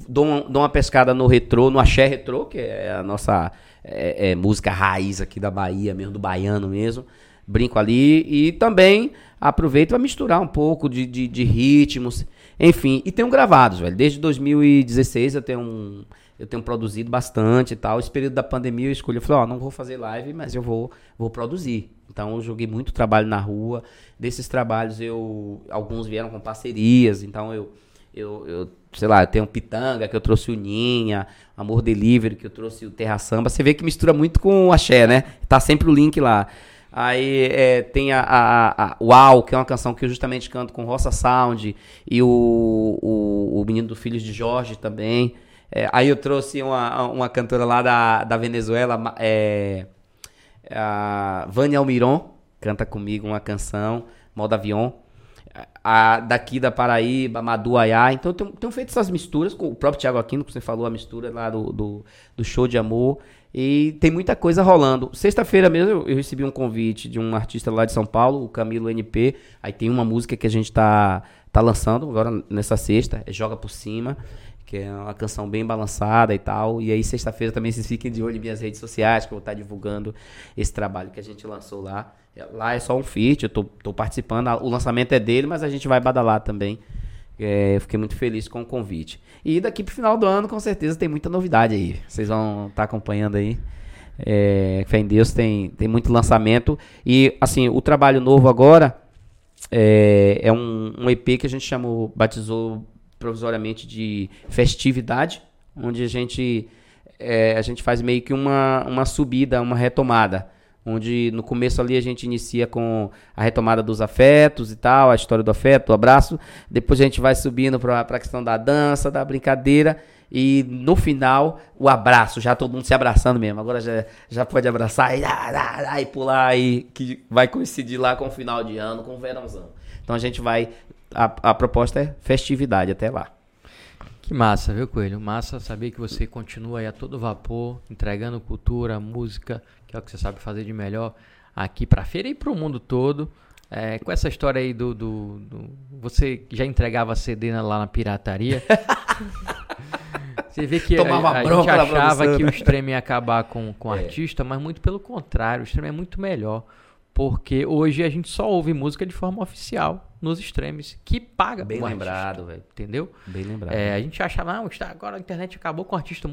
dou, um- dou uma pescada no retrô, no axé retrô, que é a nossa é, é, música raiz aqui da Bahia mesmo, do baiano mesmo. Brinco ali e também aproveito para misturar um pouco de, de, de ritmos, enfim. E tenho gravados, velho. Desde 2016 eu tenho um, eu tenho produzido bastante e tal. Esse período da pandemia eu escolhi, eu falei, ó, não vou fazer live, mas eu vou, vou produzir. Então eu joguei muito trabalho na rua. Desses trabalhos eu alguns vieram com parcerias, então eu eu, eu sei lá, eu tenho Pitanga que eu trouxe o Ninha, Amor Delivery que eu trouxe o Terra Samba. Você vê que mistura muito com o axé, né? Tá sempre o link lá. Aí é, tem a, a, a Uau, que é uma canção que eu justamente canto com Roça Sound e o, o, o Menino do Filhos de Jorge também. É, aí eu trouxe uma, uma cantora lá da, da Venezuela, é, a Vânia Almiron, canta comigo uma canção, Modo Avion. A, daqui da Paraíba, Madu Ayá. Então tenho feito essas misturas com o próprio Thiago Aquino, que você falou, a mistura lá do, do, do show de amor. E tem muita coisa rolando. Sexta-feira mesmo eu, eu recebi um convite de um artista lá de São Paulo, o Camilo NP. Aí tem uma música que a gente tá, tá lançando agora nessa sexta, é Joga por Cima, que é uma canção bem balançada e tal. E aí sexta-feira também vocês fiquem de olho em minhas redes sociais, que eu vou estar divulgando esse trabalho que a gente lançou lá. Lá é só um feat, eu tô, tô participando. O lançamento é dele, mas a gente vai badalar também. É, eu fiquei muito feliz com o convite. E daqui pro final do ano, com certeza, tem muita novidade aí. Vocês vão estar acompanhando aí. É, fé em Deus tem, tem muito lançamento. E, assim, o trabalho novo agora é, é um, um EP que a gente chamou, batizou provisoriamente de Festividade, onde a gente, é, a gente faz meio que uma, uma subida, uma retomada. Onde no começo ali a gente inicia com a retomada dos afetos e tal, a história do afeto, do abraço. Depois a gente vai subindo para a questão da dança, da brincadeira. E no final, o abraço, já todo mundo se abraçando mesmo. Agora já, já pode abraçar e, ah, ah, ah, e pular aí, que vai coincidir lá com o final de ano, com o verãozão. Então a gente vai. A, a proposta é festividade até lá. Que massa, viu, Coelho? Massa saber que você continua aí a todo vapor, entregando cultura, música, que é o que você sabe fazer de melhor aqui pra feira e pro mundo todo. É, com essa história aí do, do, do- Você já entregava CD lá na pirataria. Você vê que a, Tomava a gente bronca na achava que o né? stream ia acabar com, com o É. artista, mas muito pelo contrário, o stream é muito melhor. Porque hoje a gente só ouve música de forma oficial nos streams, que paga Bem o lembrado, velho. Entendeu? Bem lembrado. É, a gente achava, não, está, agora a internet acabou com o artista.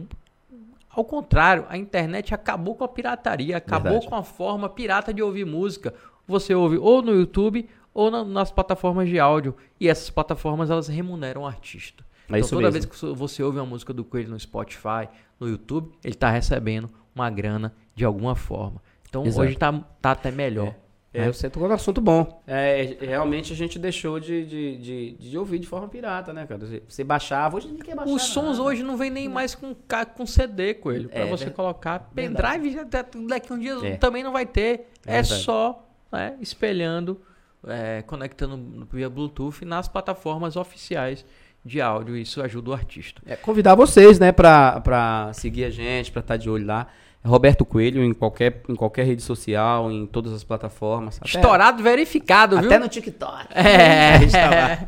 Ao contrário, a internet acabou com a pirataria, acabou Verdade. com a forma pirata de ouvir música. Você ouve ou no YouTube ou na- nas plataformas de áudio. E essas plataformas, elas remuneram o artista. É então, toda mesmo. vez que você ouve uma música do Coelho no Spotify, no YouTube, ele está recebendo uma grana de alguma forma. Então, Exato. hoje tá, tá até melhor. É, né? você tocou no assunto bom. É, realmente a gente deixou de, de, de, de ouvir de forma pirata, né, cara? Você, baixava, hoje ninguém quer baixar. Os sons nada. hoje não vem nem mais com, com CD, Coelho. Pra É, você ver- colocar pendrive, tá- daqui a um dia É. também não vai ter. É É, só né, espelhando, é, conectando via Bluetooth nas plataformas oficiais de áudio. Isso ajuda o artista. É, convidar vocês, né, pra, pra seguir a gente, pra estar de olho lá. Roberto Coelho em qualquer, em qualquer rede social, em todas as plataformas. Até- Estourado verificado, viu? Até no TikTok. É. A gente tá lá.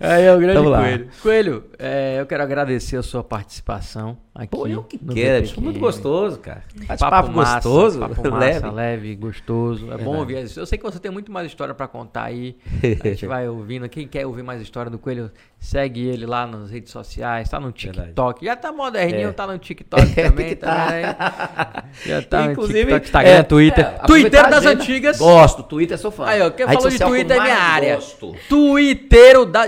Aí é o grande. Coelho. Coelho, é, eu quero agradecer a sua participação aqui. Pô, eu que quero. Muito gostoso, cara. Papo, Papo gostoso, papo massa, leve. leve, gostoso. É bom Verdade. ouvir. Eu sei que você tem muito mais história pra contar aí. A gente vai ouvindo. Quem quer ouvir mais história do Coelho, segue ele lá nas redes sociais, tá no TikTok. Já tá moderninho, É. tá no TikTok também, que tá, tá. né? Já tá Inclusive, no TikTok, Instagram, é, Twitter. é, Twitter das agenda. antigas. Gosto, Twitter sou fã. Aí, ó, quem falou de Twitter é minha área. gosto. Twitteiro da.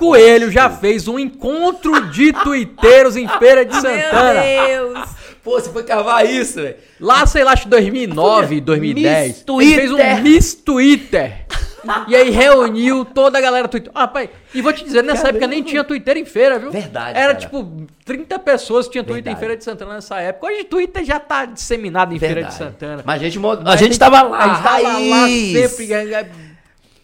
Coelho já fez um encontro de twitteiros em Feira de Santana. Meu Deus! Pô, você foi cavar isso, velho. Lá, sei lá, acho que 2009, 2010. Miss Ele fez um Twitter. Miss Twitter. e aí reuniu toda a galera do Twitter. Ah, pai, e vou te dizer, nessa Caramba. época nem tinha Twitter em feira, viu? Verdade, Era cara. tipo 30 pessoas que tinham Twitter em Verdade. Feira de Santana nessa época. Hoje Twitter já tá disseminado em Feira de Verdade. Santana. Mas a gente, mo- a Mas gente tava lá. A gente tava lá raiz. sempre eh, eh,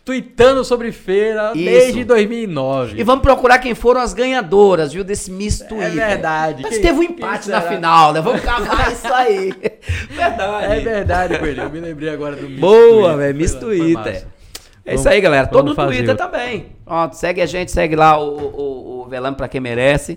tweetando sobre feira Isso. desde 2009. E vamos procurar quem foram as ganhadoras, viu, desse Miss Twitter. verdade. Mas Quem- teve um empate na final, né? Vamos cavar isso aí. Verdade. É verdade, Coelho. Eu me lembrei agora do Miss Boa, Twitter. velho, Miss Twitter. É isso aí, galera. Todo no Twitter também. Ó, segue a gente, segue lá o, o, o O Velame pra quem merece.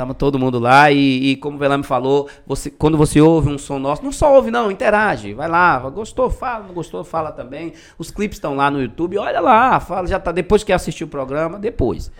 Tava todo mundo lá e, e como o Velame falou, você, quando você ouve um som nosso, não só ouve não, interage, vai lá, gostou, fala, não gostou, fala também. Os clipes estão lá no YouTube, olha lá, fala, já tá, depois que assistiu o programa, depois.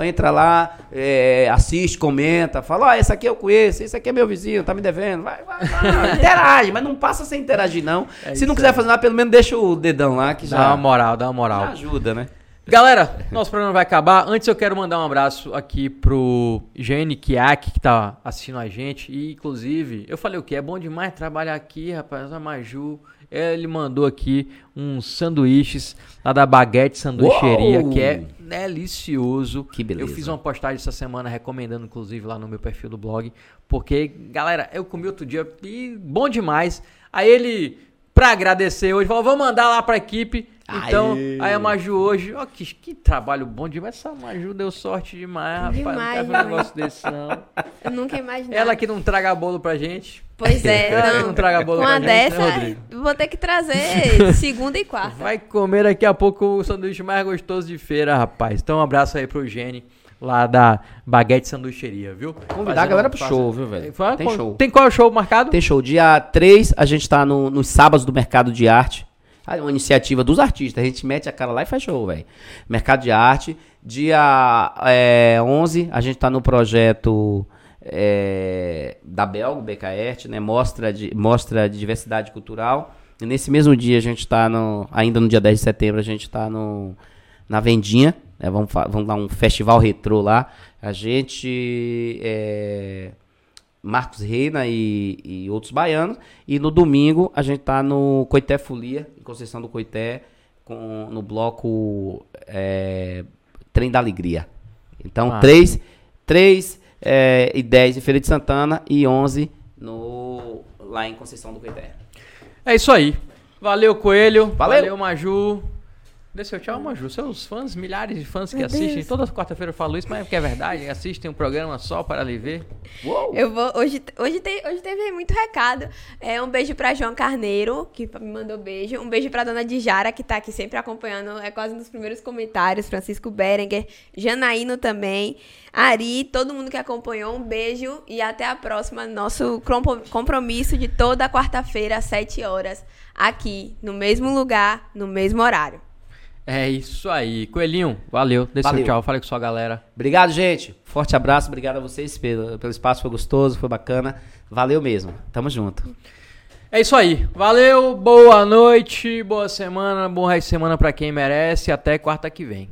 Entra lá, é, assiste, comenta, fala, ó, esse aqui eu conheço, esse aqui é meu vizinho, tá me devendo, vai, vai, vai, interage, mas não passa sem interagir não. É Se não quiser aí. fazer nada, pelo menos deixa o dedão lá que Dá já, uma moral, dá uma já moral. ajuda, né? Galera, nosso programa vai acabar. Antes eu quero mandar um abraço aqui pro Gene Kiak, que tá assistindo a gente. E, inclusive, eu falei o que? É bom demais trabalhar aqui, rapaz. A Maju, ele mandou aqui uns sanduíches lá da Baguete Sanduicheria, Uou! que é delicioso. Que beleza. Eu fiz uma postagem essa semana recomendando, inclusive, lá no meu perfil do blog. Porque, galera, eu comi outro dia e bom demais. Aí ele, pra agradecer hoje, falou: vou mandar lá pra equipe. Então, Aê. aí a Maju hoje, ó, que, que trabalho bom demais. Essa Maju deu sorte demais, rapaz. Demais, não quero ver um negócio desse, não. Eu nunca imaginei. Ela que não traga bolo pra gente. Pois é, Ela que não. não traga bolo Com pra gente, dessa, né, Rodrigo? vou ter que trazer segunda e quarta. Vai comer daqui a pouco o sanduíche mais gostoso de feira, rapaz. Então, um abraço aí pro Gene, lá da Baguete Sanduicheria, viu? Convidar a galera pro show, viu, velho? Tem qual- show. Tem qual show marcado? Tem show. Dia 3, a gente tá no, nos sábados do Mercado de Arte. Uma iniciativa dos artistas. A gente mete a cara lá e faz show, velho. Mercado de Arte. Dia é, 11, a gente tá no projeto é, da Belgo, BKERT, né? Mostra de, mostra de diversidade cultural. E nesse mesmo dia, a gente tá no. Ainda no dia 10 de setembro, a gente tá no, na Vendinha. né? Vamos, vamos dar um festival retrô lá. A gente. é, Marcos Reina e, e outros baianos. E no domingo a gente tá no Coité Folia, em Conceição do Coité, com, no bloco é, Trem da Alegria. Então, Ah. 3, 3 é, e 10 em Feira de Santana e 11 no, lá em Conceição do Coité. É isso aí. Valeu, Coelho. Valeu. Valeu, Maju. Dê seu tchau, Maju. Seus fãs, milhares de fãs que Meu assistem. Deus. Toda quarta-feira eu falo isso, mas é porque é verdade. Assistem um programa só para lhe ver. Uou! Eu vou. Hoje, hoje, tem, hoje teve muito recado. É, um beijo pra João Carneiro, que me mandou beijo. Um beijo pra dona Dijara, que tá aqui sempre acompanhando. É quase nos primeiros comentários. Francisco Berenguer, Janaíno também. Ari, todo mundo que acompanhou, um beijo e até a próxima. Nosso compromisso de toda quarta-feira, às 7 horas, aqui, no mesmo lugar, no mesmo horário. É isso aí. Coelhinho, valeu. Dê seu Valeu. tchau. Falei com sua galera. Obrigado, gente. Forte abraço. Obrigado a vocês pelo, pelo espaço. Foi gostoso, foi bacana. Valeu mesmo. Tamo junto. É isso aí. Valeu, boa noite, boa semana, bom resto de semana pra quem merece. Até quarta que vem.